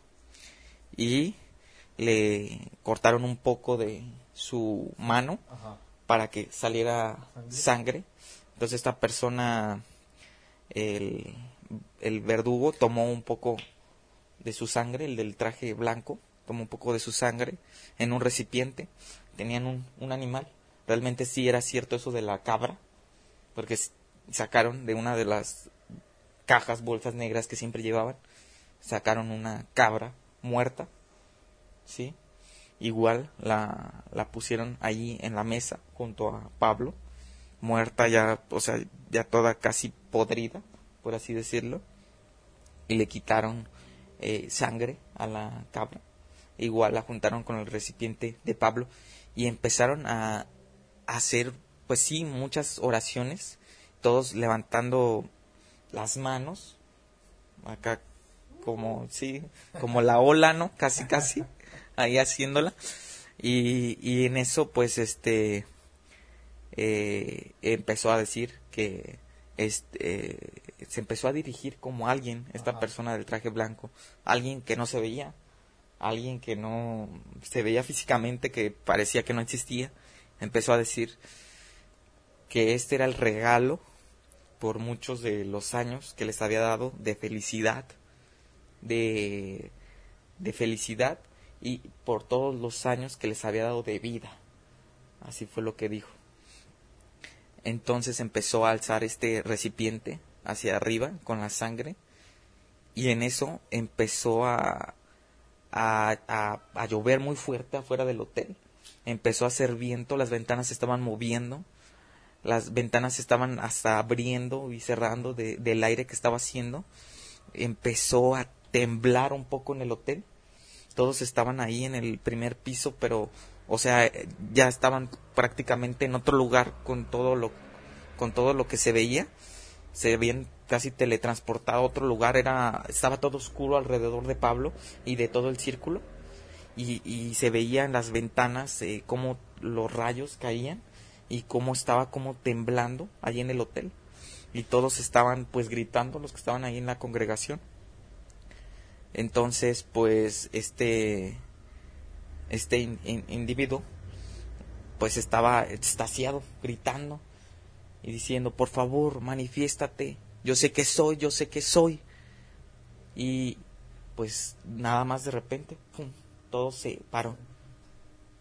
y le cortaron un poco de su mano Ajá. para que saliera ¿Sangre? sangre. Entonces esta persona, el, el verdugo, tomó un poco de su sangre, el del traje blanco, tomó un poco de su sangre en un recipiente. Tenían un, un animal. Realmente sí era cierto eso de la cabra, porque sacaron de una de las cajas, bolsas negras que siempre llevaban, sacaron una cabra muerta, ¿sí? Igual la, la pusieron allí en la mesa junto a Pablo, muerta ya, o sea, ya toda casi podrida, por así decirlo, y le quitaron eh, sangre a la cabra. Igual la juntaron con el recipiente de Pablo y empezaron a hacer, pues sí, muchas oraciones, todos levantando las manos, acá como, sí, como la ola, ¿no? Casi, casi, ahí haciéndola. Y, y en eso, pues, este, eh, empezó a decir que este, eh, se empezó a dirigir como alguien, esta Ajá. persona del traje blanco, alguien que no se veía, alguien que no se veía físicamente, que parecía que no existía, empezó a decir que este era el regalo por muchos de los años que les había dado de felicidad, de, de felicidad y por todos los años que les había dado de vida. Así fue lo que dijo. Entonces empezó a alzar este recipiente hacia arriba con la sangre y en eso empezó a, a, a, a llover muy fuerte afuera del hotel. Empezó a hacer viento, las ventanas se estaban moviendo, las ventanas se estaban hasta abriendo y cerrando de- del aire que estaba haciendo. Empezó a temblar un poco en el hotel. Todos estaban ahí en el primer piso, pero, o sea, ya estaban prácticamente en otro lugar con todo lo, con todo lo que se veía. Se habían casi teletransportado a otro lugar. Era, estaba todo oscuro alrededor de Pablo y de todo el círculo. Y, y se veía en las ventanas eh, cómo los rayos caían y cómo estaba como temblando allí en el hotel. Y todos estaban pues gritando los que estaban ahí en la congregación. Entonces pues este este in- in- individuo pues estaba extasiado gritando y diciendo por favor manifiéstate. Yo sé que soy yo sé que soy y pues nada más de repente pum, todo se paró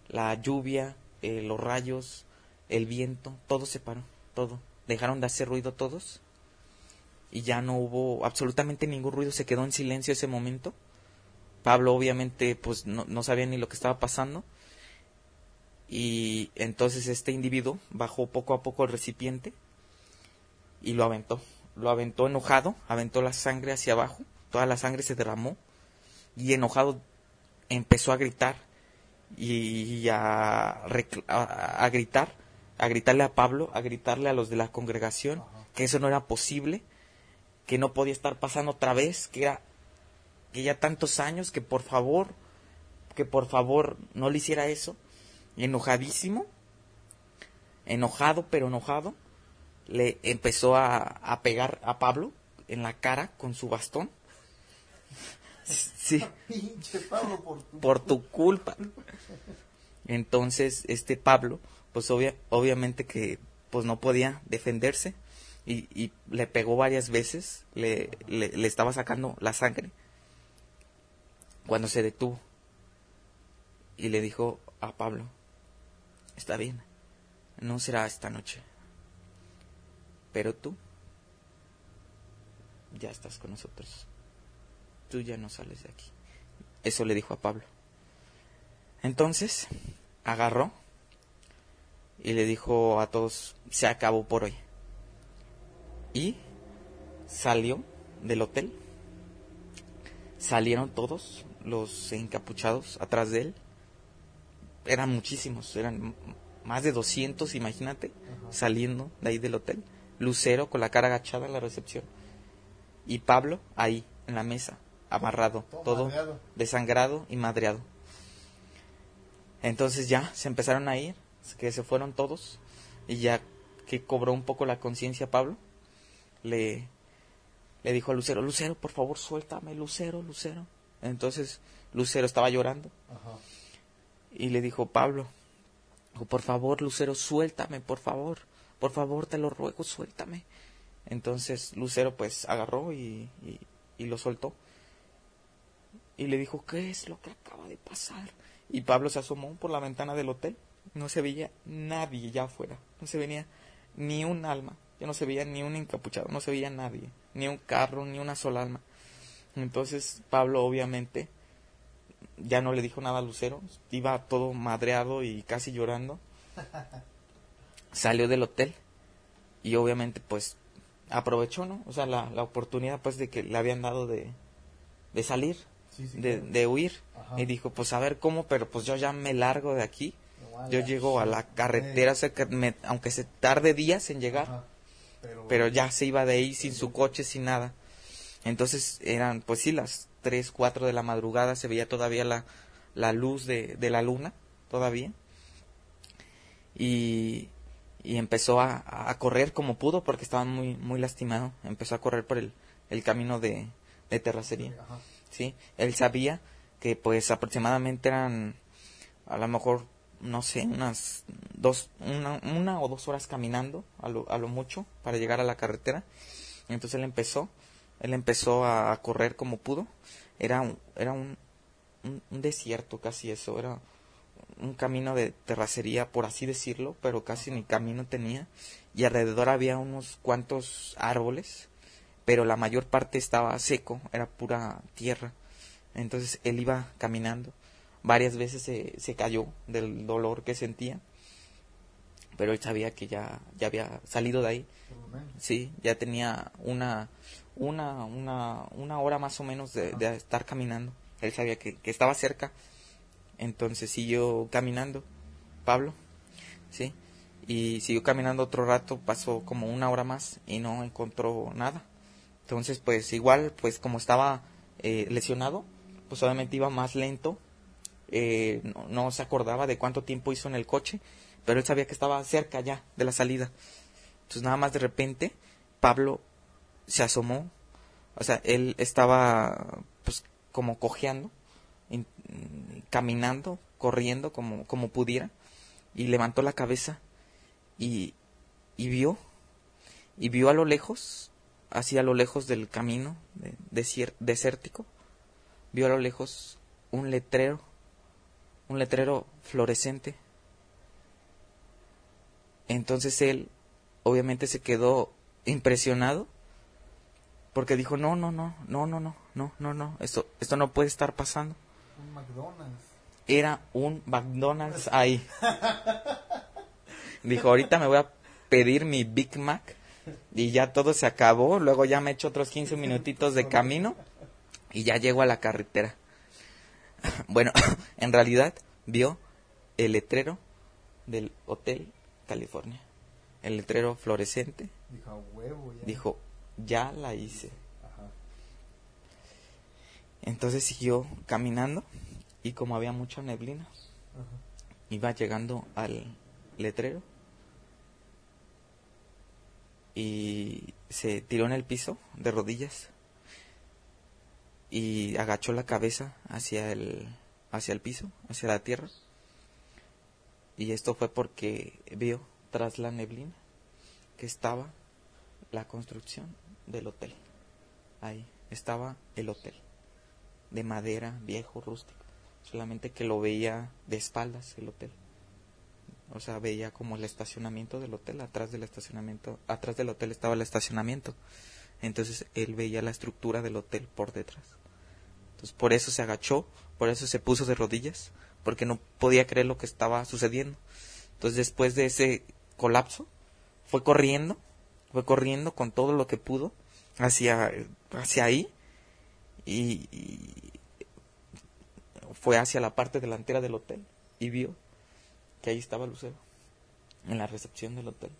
la lluvia eh, los rayos el viento, todo se paró, todo. Dejaron de hacer ruido todos y ya no hubo absolutamente ningún ruido, se quedó en silencio ese momento. Pablo obviamente pues no, no sabía ni lo que estaba pasando y entonces este individuo bajó poco a poco el recipiente y lo aventó, lo aventó enojado, aventó la sangre hacia abajo, toda la sangre se derramó y enojado empezó a gritar y a, a- a gritar, a gritarle a Pablo, a gritarle a los de la congregación que eso no era posible, que no podía estar pasando otra vez, que era que ya tantos años, que por favor, que por favor no le hiciera eso. Y enojadísimo, enojado pero enojado, le empezó a, a pegar a Pablo en la cara con su bastón. Sí Pinche Pablo, por tu... por tu culpa. Entonces, este Pablo, pues obvia- obviamente que pues no podía defenderse y, y le pegó varias veces, le, le, le estaba sacando la sangre. Cuando se detuvo y le dijo a Pablo, está bien, no será esta noche. Pero tú ya estás con nosotros. Tú ya no sales de aquí. Eso le dijo a Pablo. Entonces, agarró y le dijo a todos, se acabó por hoy. Y salió del hotel. Salieron todos los encapuchados atrás de él. Eran muchísimos, eran más de 200, imagínate, saliendo de ahí del hotel. Lucero con la cara agachada en la recepción. Y Pablo ahí, en la mesa, amarrado, todo, desangrado y madreado. Entonces ya se empezaron a ir, que se fueron todos, y ya que cobró un poco la conciencia Pablo, le, le dijo a Lucero, Lucero, por favor, suéltame, Lucero, Lucero. Entonces Lucero estaba llorando. Y le dijo, Pablo, por favor, Lucero, suéltame, por favor, por favor, te lo ruego, suéltame. Entonces Lucero pues agarró y, y, lo soltó. Y le dijo, ¿qué es lo que acaba de pasar? Y Pablo se asomó por la ventana del hotel. No se veía nadie ya afuera. No se venía ni un alma. Ya no se veía ni un encapuchado. No se veía nadie. Ni un carro, ni una sola alma. Entonces Pablo obviamente ya no le dijo nada a Lucero. Iba todo madreado y casi llorando. Salió del hotel. Y obviamente pues aprovechó, ¿no? O sea, la, la oportunidad pues de que le habían dado de, de salir, de, de, huir. Y dijo, pues a ver cómo, pero pues yo ya me largo de aquí. yo llego a la carretera, aunque se tarde días en llegar. Pero, ya se iba de ahí sin su coche, sin nada. Entonces eran, pues sí, las 3, 4 de la madrugada, se veía todavía la, la luz de, de la luna, todavía. Y, y empezó a, a, correr como pudo porque estaba muy muy lastimado empezó a correr por el, el camino de, de terracería sí él sabía que pues aproximadamente eran a lo mejor no sé unas dos una, una o dos horas caminando a lo, a lo mucho para llegar a la carretera. Entonces él empezó él empezó a, correr como pudo. Era un, era un, un desierto casi eso. Era un camino de terracería, por así decirlo, pero casi ni camino tenía. Y alrededor había unos cuantos árboles, pero la mayor parte estaba seco, era pura tierra. Entonces él iba caminando. Varias veces se, se cayó del dolor que sentía, pero él sabía que ya, ya había salido de ahí. Sí, ya tenía una, una, una, una hora más o menos de, de estar caminando. Él sabía que, que estaba cerca entonces siguió caminando Pablo, ¿sí? Y siguió caminando otro rato, pasó como una hora más y no encontró nada. Entonces, pues igual, pues como estaba eh, lesionado, pues obviamente iba más lento, eh, no, se acordaba de cuánto tiempo hizo en el coche, pero él sabía que estaba cerca ya de la salida. Entonces nada más de repente, Pablo se asomó, o sea, él estaba pues como cojeando, caminando, corriendo como, como pudiera, y levantó la cabeza y, y vio, y vio a lo lejos, hacia lo lejos del camino desértico, vio a lo lejos un letrero, un letrero fluorescente. Entonces él obviamente se quedó impresionado porque dijo, no, no, no, no, no, no, no, no, no, esto, esto no puede estar pasando. Un McDonald's. Era un McDonald's ahí. Dijo, ahorita me voy a pedir mi Big Mac y ya todo se acabó. Luego ya me echo otros 15 minutitos de camino y ya llego a la carretera. Bueno, en realidad vio el letrero del Hotel California. El letrero fluorescente. Dijo, huevo, ya. Dijo, ya la hice. Entonces siguió caminando y como había mucha neblina, iba llegando al letrero y se tiró en el piso de rodillas y agachó la cabeza hacia el hacia el piso, hacia la tierra. Y esto fue porque vio tras la neblina que estaba la construcción del hotel. Ahí estaba el hotel de madera, viejo, rústico. Solamente que lo veía de espaldas el hotel. O sea, veía como el estacionamiento del hotel, atrás del estacionamiento, atrás del hotel estaba el estacionamiento. Entonces él veía la estructura del hotel por detrás. Entonces por eso se agachó, por eso se puso de rodillas, porque no podía creer lo que estaba sucediendo. Entonces después de ese colapso, fue corriendo, fue corriendo con todo lo que pudo hacia, hacia ahí y, y fue hacia la parte delantera del hotel y vio que ahí estaba Lucero, en la recepción del hotel.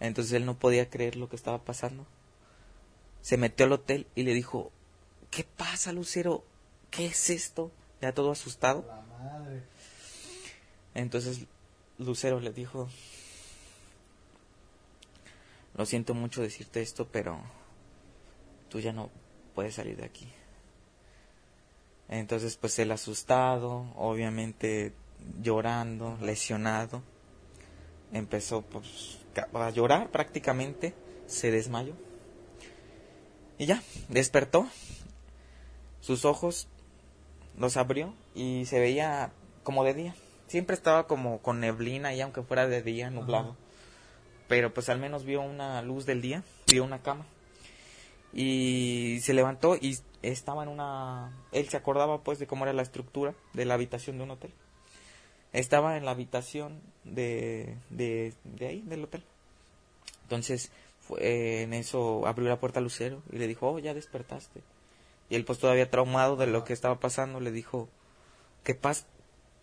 Entonces él no podía creer lo que estaba pasando. Se metió al hotel y le dijo, ¿qué pasa Lucero? ¿Qué es esto? Ya todo asustado. Entonces Lucero le dijo, lo siento mucho decirte esto, pero tú ya no puedes salir de aquí. Entonces, pues él asustado, obviamente llorando, lesionado, empezó pues, a llorar prácticamente, se desmayó. Y ya, despertó, sus ojos los abrió y se veía como de día. Siempre estaba como con neblina y aunque fuera de día, nublado. Pero pues al menos vio una luz del día, vio una cama. Y se levantó y estaba en una... Él se acordaba pues de cómo era la estructura de la habitación de un hotel. Estaba en la habitación de, de, ahí, del hotel. Entonces, fue, en eso abrió la puerta a Lucero y le dijo, oh, ya despertaste. Y él pues todavía traumado de lo que estaba pasando, le dijo, ¿qué, pas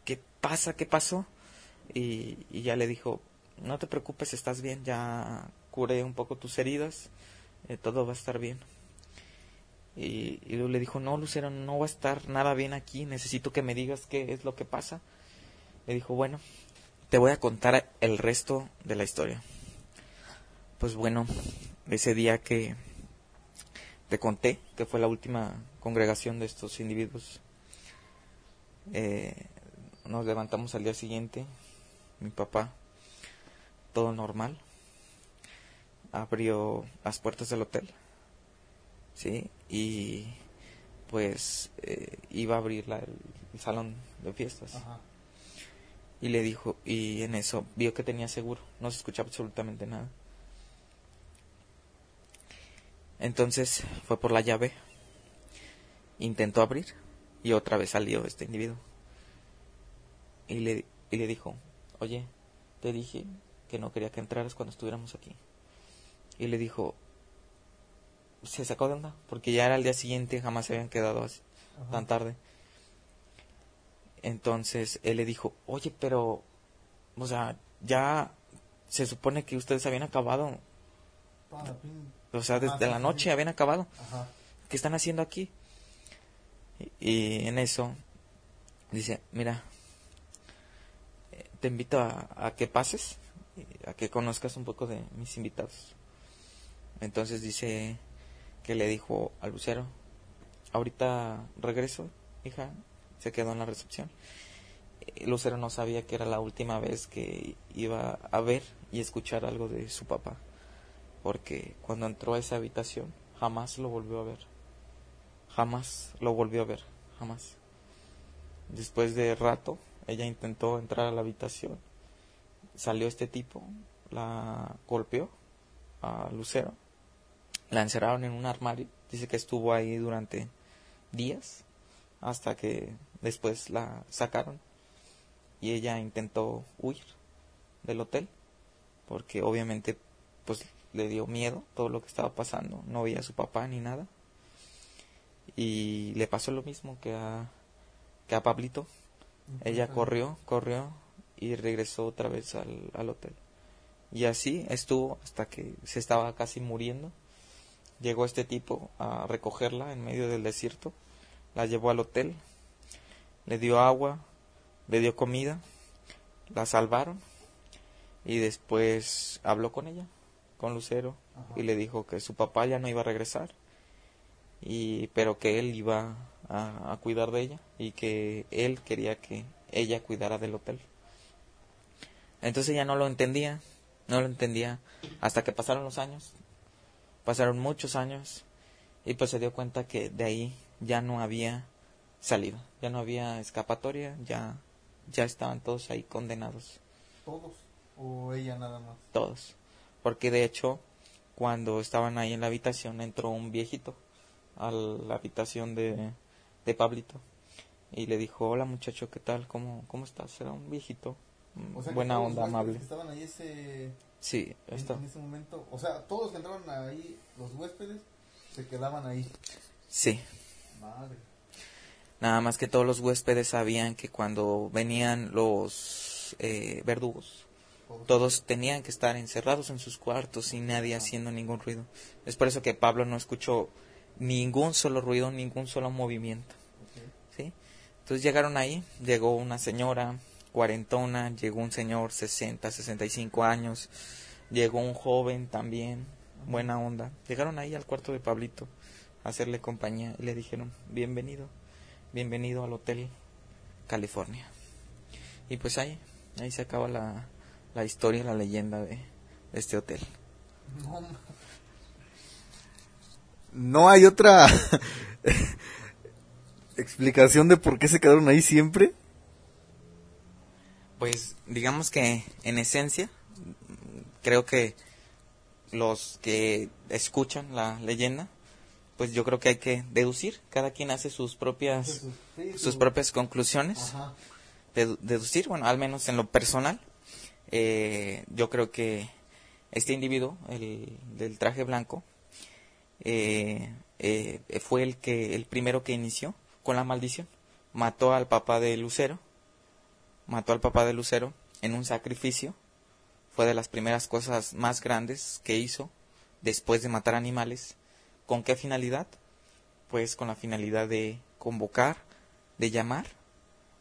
¿qué pasa? ¿Qué pasó? Y, y ya le dijo, no te preocupes, estás bien, ya curé un poco tus heridas, eh, todo va a estar bien. Y, y le dijo, no, Lucero, no va a estar nada bien aquí, necesito que me digas qué es lo que pasa le dijo, bueno, te voy a contar el resto de la historia. Pues bueno, ese día que te conté, que fue la última congregación de estos individuos, eh, nos levantamos al día siguiente, mi papá, todo normal, abrió las puertas del hotel, ¿sí? Y pues eh, iba a abrir el, salón de fiestas y le dijo, y en eso vio que tenía seguro, no se escuchaba absolutamente nada. Entonces fue por la llave, intentó abrir y otra vez salió este individuo. Y le, y le dijo, oye, te dije que no quería que entraras cuando estuviéramos aquí. Y le dijo, se sacó de onda, porque ya era el día siguiente, jamás se habían quedado así, tan tarde. Entonces él le dijo, oye, pero, o sea, ya se supone que ustedes habían acabado. O sea, desde la noche habían acabado. ¿Qué están haciendo aquí? Y, en eso dice, mira, te invito a, a, que pases, a que conozcas un poco de mis invitados. Entonces dice que le dijo al lucero, ahorita regreso, hija, se quedó en la recepción. Eh, Lucero no sabía que era la última vez que iba a ver y escuchar algo de su papá, porque cuando entró a esa habitación jamás lo volvió a ver, jamás lo volvió a ver, jamás. Después de rato, ella intentó entrar a la habitación, salió este tipo, la golpeó a Lucero, la encerraron en un armario, dice que estuvo ahí durante días hasta que después la sacaron. Y ella intentó huir del hotel porque obviamente pues le dio miedo todo lo que estaba pasando. No veía a su papá ni nada. Y le pasó lo mismo que a que a Pablito. Ella corrió corrió y regresó otra vez al, al hotel. Y así estuvo hasta que se estaba casi muriendo. Llegó este tipo a recogerla en medio del desierto la llevó al hotel, le dio agua, le dio comida, la salvaron y después habló con ella, con Lucero, y le dijo que su papá ya no iba a regresar, y, pero que él iba a, a cuidar de ella y que él quería que ella cuidara del hotel. Entonces ella no lo entendía, no lo entendía hasta que pasaron los años, pasaron muchos años y pues se dio cuenta que de ahí ya no había salida, ya no había escapatoria, ya, ya estaban todos ahí condenados. todos o ella nada más. Todos. Porque de hecho, cuando estaban ahí en la habitación, entró un viejito a la habitación de, de Pablito y le dijo, hola muchacho, ¿qué tal? ¿Cómo, cómo estás? Era un viejito, mm, buena onda, amable. estaban ahí ese, sí, en, en, ese momento, o sea, todos que entraban ahí, los huéspedes, se quedaban ahí. Sí. Madre. Nada más que todos los huéspedes sabían que cuando venían los eh, verdugos, todos tenían que estar encerrados en sus cuartos y nadie haciendo ningún ruido. Es por eso que Pablo no escuchó ningún solo ruido, ningún solo movimiento. ¿sí? Entonces llegaron ahí, llegó una señora cuarentona, llegó un señor 60, 65 años, llegó un joven también, buena onda. Llegaron ahí al cuarto de Pablito hacerle compañía y le dijeron, bienvenido, bienvenido al Hotel California. Y pues ahí, ahí se acaba la, la historia, la leyenda de, de este hotel. No, no hay otra explicación de por qué se quedaron ahí siempre. Pues digamos que en esencia creo que los que escuchan la leyenda pues yo creo que hay que deducir. Cada quien hace sus propias sus propias conclusiones. De, deducir bueno al menos en lo personal eh, yo creo que este individuo el del traje blanco eh, eh, fue el que el primero que inició con la maldición. Mató al papá de Lucero mató al papá de Lucero en un sacrificio. Fue de las primeras cosas más grandes que hizo después de matar animales con qué finalidad pues con la finalidad de convocar de llamar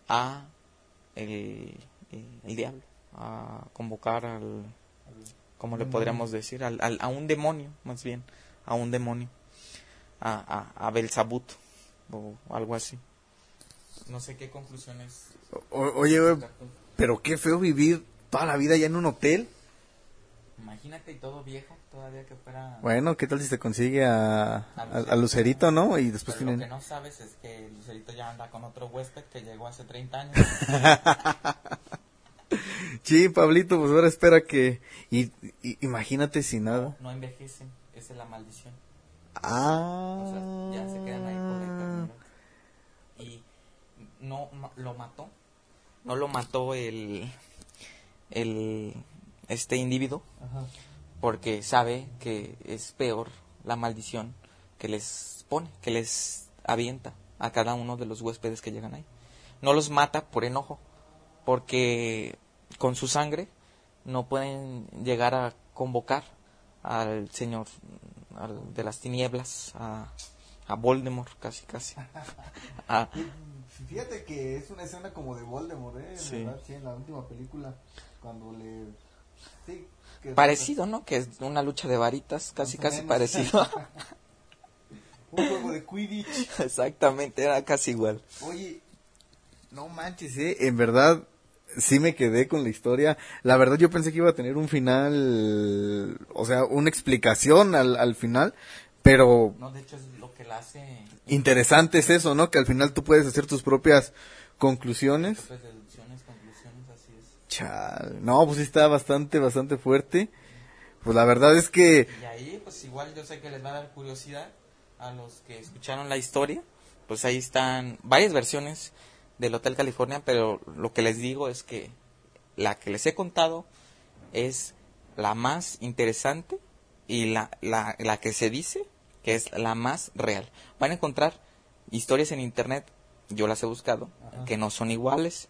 a el, el diablo a convocar al ¿cómo le podríamos decir? Al, al, a un demonio, más bien, a un demonio, a, a, a Belzabut, o algo así. No sé qué conclusiones. O, oye, pero qué feo vivir toda la vida ya en un hotel. Imagínate y todo viejo, todavía que fuera... Bueno, ¿qué tal si se consigue a, a, Lucerito, a Lucerito, no? Y después Pero tienen... Lo que no sabes es que Lucerito ya anda con otro huésped que llegó hace 30 años. Sí, Pablito, pues ahora espera que... Y, y imagínate si nada. No, no, envejecen, esa es la maldición. Ah. O sea, ya se quedan ahí por la eternidad. Y no lo mató. No lo mató el... el este individuo. Ajá. Porque sabe que es peor la maldición que les pone, que les avienta a cada uno de los huéspedes que llegan ahí. No los mata por enojo, porque con su sangre no pueden llegar a convocar al señor al de las tinieblas, a, a Voldemort, casi, casi. a, Fíjate que es una escena como de Voldemort, ¿eh? En, Sí. verdad, sí, en la última película, cuando le... Sí, que- parecido, ¿no? Que es una lucha de varitas, casi, casi menos. parecido. Un juego de Quidditch. Exactamente, era casi igual. Oye, no manches, ¿eh? En verdad, sí me quedé con la historia. La verdad, yo pensé que iba a tener un final, o sea, una explicación al, al final, pero No, de hecho es lo que la hace interesante es eso, ¿no? Que al final tú puedes hacer tus propias conclusiones. pues, deducciones, conclusiones, así es. Chal, no, pues sí está bastante, bastante fuerte. Pues la verdad es que, Y ahí, pues igual yo sé que les va a dar curiosidad a los que escucharon la historia. Pues ahí están varias versiones del Hotel California, pero lo que les digo es que la que les he contado es la más interesante y la, la, la que se dice que es la más real. Van a encontrar historias en internet, yo las he buscado, Ajá. que no son iguales.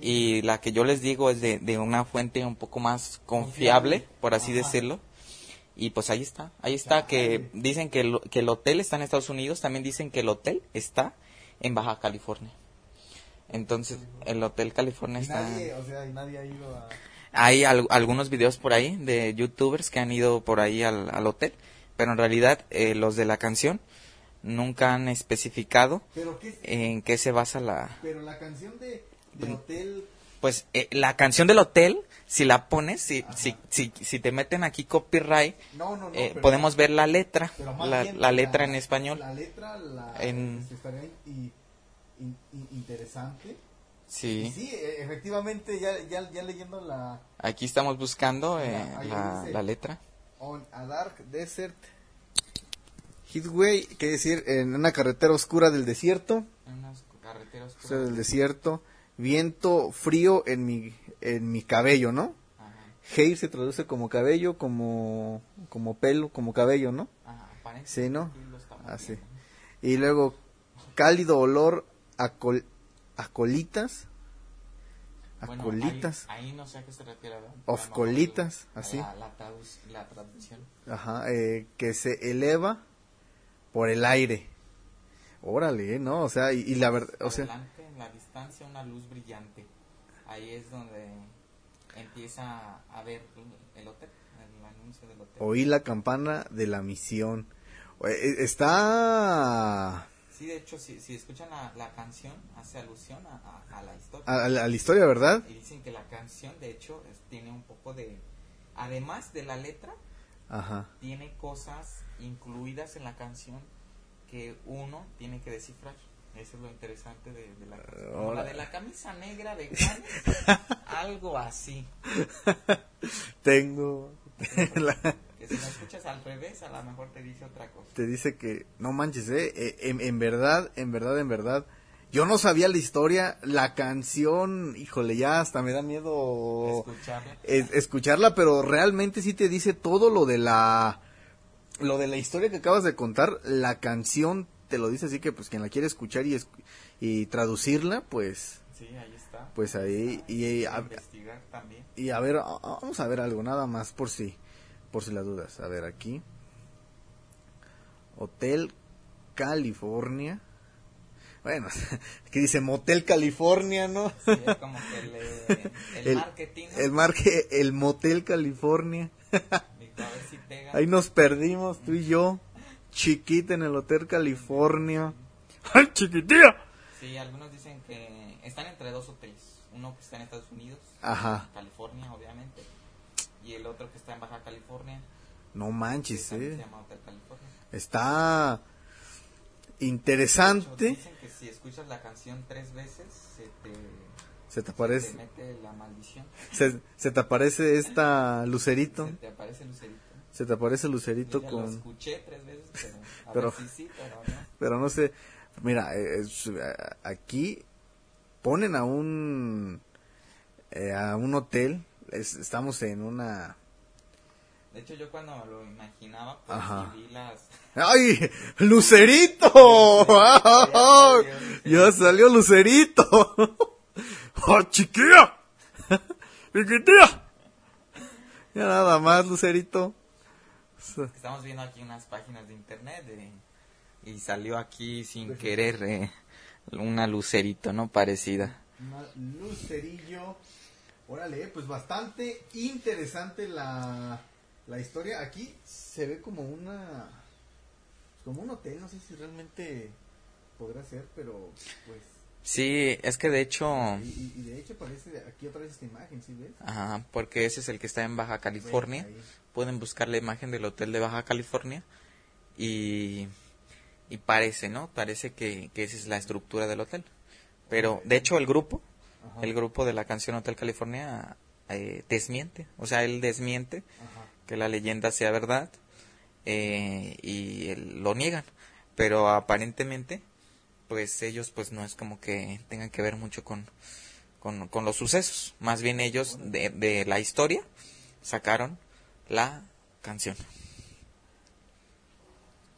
Y la que yo les digo es de, de una fuente un poco más confiable, Confiable. por así Ajá. decirlo. Y pues ahí está, ahí está que dicen que el, que el hotel está en Estados Unidos, también dicen que el hotel está en Baja California. Entonces, el Hotel California está... nadie, o sea, y nadie ha ido a... Hay al- algunos videos por ahí de youtubers que han ido por ahí al, al hotel, pero en realidad eh, los de la canción nunca han especificado Pero qué, en qué se basa la... pero la canción de, de hotel, Pues eh, la canción del hotel, si la pones, si, si, si, si te meten aquí copyright, no, no, no, eh, podemos ver la letra, la, bien la letra en español. La letra, la, En- este, estaría in- in- in- interesante Sí. Sí, e- efectivamente, ya, ya, ya leyendo la... Aquí estamos buscando eh, la, dice. la letra. On a Dark Desert Heatway, quiere decir en una carretera oscura del desierto, Unas carreteras o sea, del desierto, viento frío en mi, en mi cabello, ¿no? Ajá, Hair se traduce como cabello, como, como pelo, como cabello, ¿no? ajá, parece Sí, ¿no? Así. Y luego, cálido olor a, col- a colitas. A Bueno, colitas. Ahí, ahí no sé a qué se refiere. ¿verdad? Of colitas, la- así. La, la, la traducción. Ajá, eh, que se eleva por el aire. Órale, ¿eh? ¿no? O sea, y, y la verdad, o sea, Adelante, en la distancia, una luz brillante. Ahí es donde empieza a ver el hotel, el anuncio del hotel. oí la campana de la misión. Eh, Está Sí, de hecho, si, si escuchan la, la canción, hace alusión a, a- a la historia. a, la, a la historia, ¿verdad? Y dicen que la canción, de hecho, es- tiene un poco de... Además de la letra, Ajá. tiene cosas incluidas en la canción que uno tiene que descifrar. Eso es lo interesante de, de la canción. Como la de la camisa negra de Juanes, algo así. Tengo. la- Que si no escuchas al revés, a lo mejor te dice otra cosa. te dice que no manches, eh, eh, en, en verdad, en verdad, en verdad. Yo no sabía la historia, la canción, híjole, ya hasta me da miedo Escucharla. es- escucharla, pero realmente sí te dice todo lo de la lo de la historia que acabas de contar, la canción te lo dice así que pues quien la quiere escuchar y es- y traducirla, pues Sí, ahí está. pues ahí y, y a, investigar también. y a ver, vamos a ver algo nada más por si por si las dudas. A ver aquí. Hotel California. Bueno, aquí dice Motel California, ¿no? Sí, es como que le- el, El- marketing. ¿no? El marque el Motel California. A ver si pega. Ahí nos perdimos tú y yo, chiquita en el Hotel California. ¡Ay, chiquitilla! Sí, algunos dicen que están entre dos hoteles. Uno que está en Estados Unidos, Ajá. California, obviamente. Y el otro que está en Baja California. No manches, eh. Se llama Hotel California. Está De hecho, interesante. Dicen que si escuchas la canción tres veces, se te, Se te te aparece, mete la maldición. se, se te aparece esta lucerito. Se te aparece Lucerito. Se te aparece lucerito lo con... escuché tres veces, pero a Pero- ver si sí, pero no. Pero no sé, mira, es- aquí ponen a un eh, a un hotel, es- estamos en una De hecho, yo cuando lo imaginaba, pues Ajá. vi las... ¡Ay! ¡Lucerito! ¡Ay! Ya salió Lucerito. ¡Oh, chiquilla! ¡Chiquitilla! Ya nada más, Lucerito. Estamos viendo aquí unas páginas de internet de- y salió aquí sin querer eh, una lucerito, ¿no? Parecida. Lucerillo. Órale, pues bastante interesante la, la historia. Aquí se ve como una. como un hotel. No sé si realmente podrá ser, pero pues. Sí, es que de hecho... Y, de hecho aquí otra vez esta imagen, ¿sí ves? Ajá, porque ese es el que está en Baja California. Pueden buscar la imagen del hotel de Baja California y, y parece, ¿no? Parece que, que esa es la estructura del hotel. Pero, de hecho, el grupo, Ajá. el grupo de la canción Hotel California eh, desmiente. O sea, él desmiente Ajá. que la leyenda sea verdad eh, y él- lo niegan. Pero aparentemente, pues ellos pues no es como que tengan que ver mucho con, con, con los sucesos. Más bien ellos de, de la historia sacaron la canción.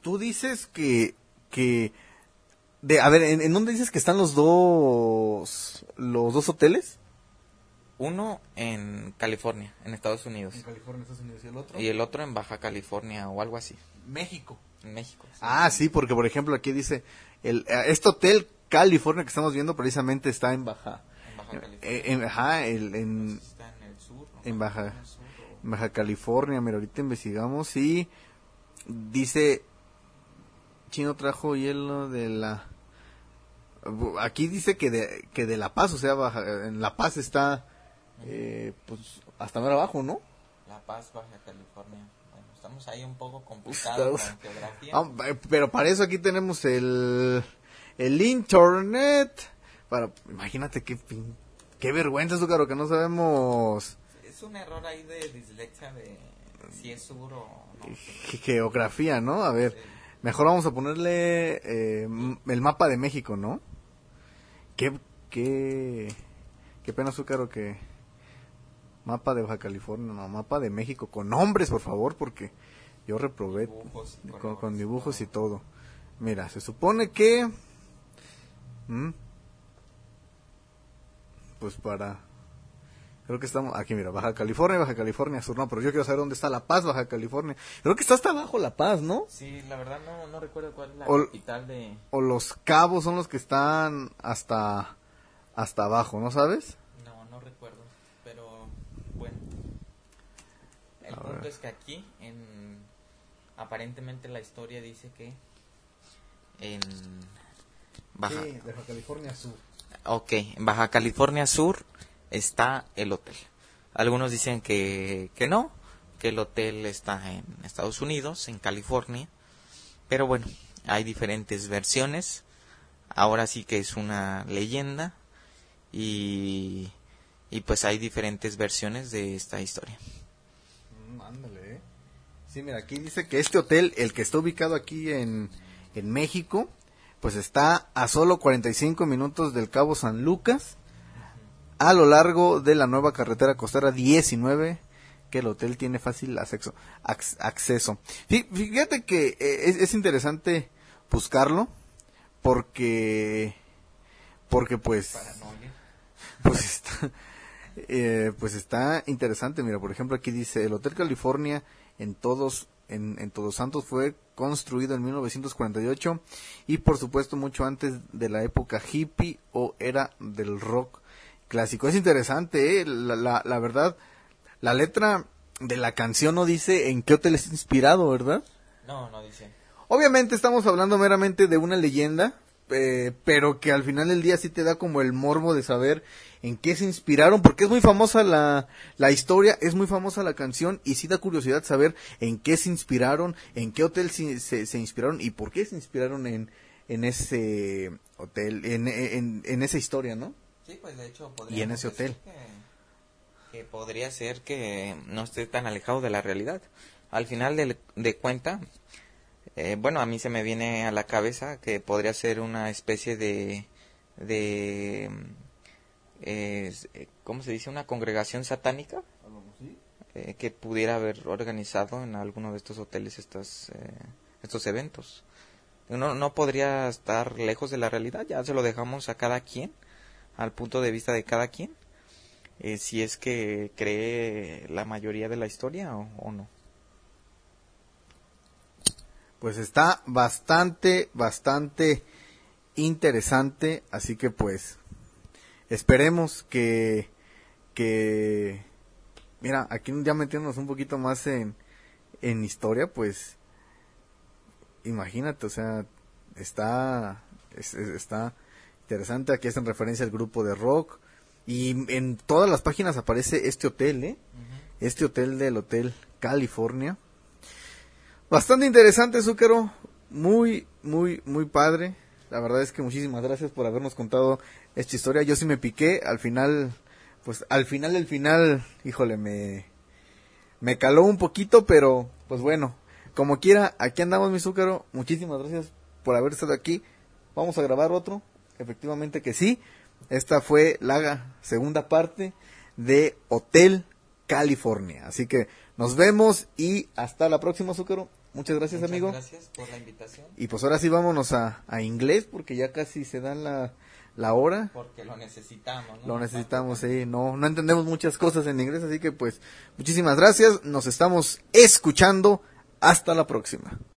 Tú dices que. que de, a ver, ¿en, en dónde dices que están los dos. los dos hoteles? Uno en California, en Estados Unidos. California, Estados Unidos. ¿Y el otro? Y el otro en Baja California o algo así, México. en México. Ah, sí, porque por ejemplo aquí dice, el, eh, este hotel California que estamos viendo precisamente está en Baja, En Baja California. eh, en, ajá, el- en, Está en el sur. ¿no? en Baja- En el sur, o- en Baja California, mira, ahorita investigamos y dice, Chino trajo hielo de la, aquí dice que de, que de La Paz, o sea, Baja- en La Paz está, eh, pues, hasta más abajo, ¿no? La Paz, Baja California. Estamos ahí un poco complicados Estamos- con geografía. Ah, eh, pero para eso aquí tenemos el, el internet para, imagínate qué, qué vergüenza, Zúcaro, que no sabemos Es un error ahí de dislexia de si es sur o no. ge- geografía, ¿no? A ver, mejor vamos a ponerle eh, el mapa de México, ¿no? Qué, qué, qué pena, Zúcaro, que mapa de Baja California, no, mapa de México, con nombres, por favor, porque yo reprobé Dibujos, con, con dibujos y todo. Mira, se supone que... Pues para... Creo que estamos... Aquí, mira, Baja California, Baja California Sur. No, pero yo quiero saber dónde está La Paz, Baja California. Creo que está hasta abajo La Paz, ¿no? Sí, la verdad no, no recuerdo cuál es la capital de... O Los Cabos son los que están hasta... Hasta abajo, ¿no sabes? No, no recuerdo, pero bueno. El A punto ver. es que aquí, en aparentemente la historia dice que en Baja California Sur. ok, en Baja California Sur está el hotel. Algunos dicen que, que no, que el hotel está en Estados Unidos, en California, pero bueno, hay diferentes versiones. Ahora sí que es una leyenda y, y pues hay diferentes versiones de esta historia. Ándale, eh. Sí, mira, aquí dice que este hotel, el que está ubicado aquí en, en México, pues está a solo 45 minutos del Cabo San Lucas, a lo largo de la nueva carretera costera 19, que el hotel tiene fácil acceso. ac- acceso. Fí- Fíjate que eh, es, es interesante buscarlo, porque, porque pues pues está, eh, pues está interesante. Mira, por ejemplo, aquí dice el Hotel California en todos en, en Todos Santos fue construido en 1948 y por supuesto mucho antes de la época hippie o era del rock clásico. Es interesante, ¿eh? la, la, la verdad, la letra de la canción no dice en qué hotel es inspirado, ¿verdad? No, no dice. Obviamente estamos hablando meramente de una leyenda, eh, pero que al final del día sí te da como el morbo de saber en qué se inspiraron, porque es muy famosa la, la historia, es muy famosa la canción y sí da curiosidad saber en qué se inspiraron, en qué hotel se, se, se inspiraron y por qué se inspiraron en, en ese hotel, en, en, en esa historia, ¿no? Sí, pues de hecho Y en ese decir Que, que podría ser que no esté tan alejado de la realidad. Al final de, de cuenta, eh, bueno, a mí se me viene a la cabeza que podría ser una especie de, mm, eh, ¿cómo se dice? Una congregación satánica eh, que pudiera haber organizado en alguno de estos hoteles estas, eh, estos eventos. No, no podría estar lejos de la realidad, ya se lo dejamos a cada quien, al punto de vista de cada quien, eh, si es que cree la mayoría de la historia o no. Pues está bastante, bastante interesante, así que pues esperemos que, que, mira, aquí ya metiéndonos un poquito más en, en historia, pues, imagínate, o sea, está, es- es- está interesante, aquí hacen referencia al grupo de rock, y en todas las páginas aparece este hotel, ¿eh? Este hotel del Hotel California. Bastante interesante, Zúcaro. Muy, muy, muy padre. La verdad es que muchísimas gracias por habernos contado esta historia. Yo sí me piqué. Al final, pues al final, el final, híjole, me, me caló un poquito, pero pues bueno, como quiera, aquí andamos, mi Zúcaro. Muchísimas gracias por haber estado aquí. Vamos a grabar otro. Efectivamente que sí. Esta fue la segunda parte de Hotel California. Así que nos vemos y hasta la próxima, Zúcaro. Muchas gracias, Muchas amigo. Gracias por la invitación, Y pues ahora sí vámonos a, a inglés porque ya casi se da la, la hora. porque lo necesitamos. ¿no? Lo necesitamos, sí. No, no entendemos muchas cosas en inglés, así que pues muchísimas gracias. Nos estamos escuchando. Hasta la próxima.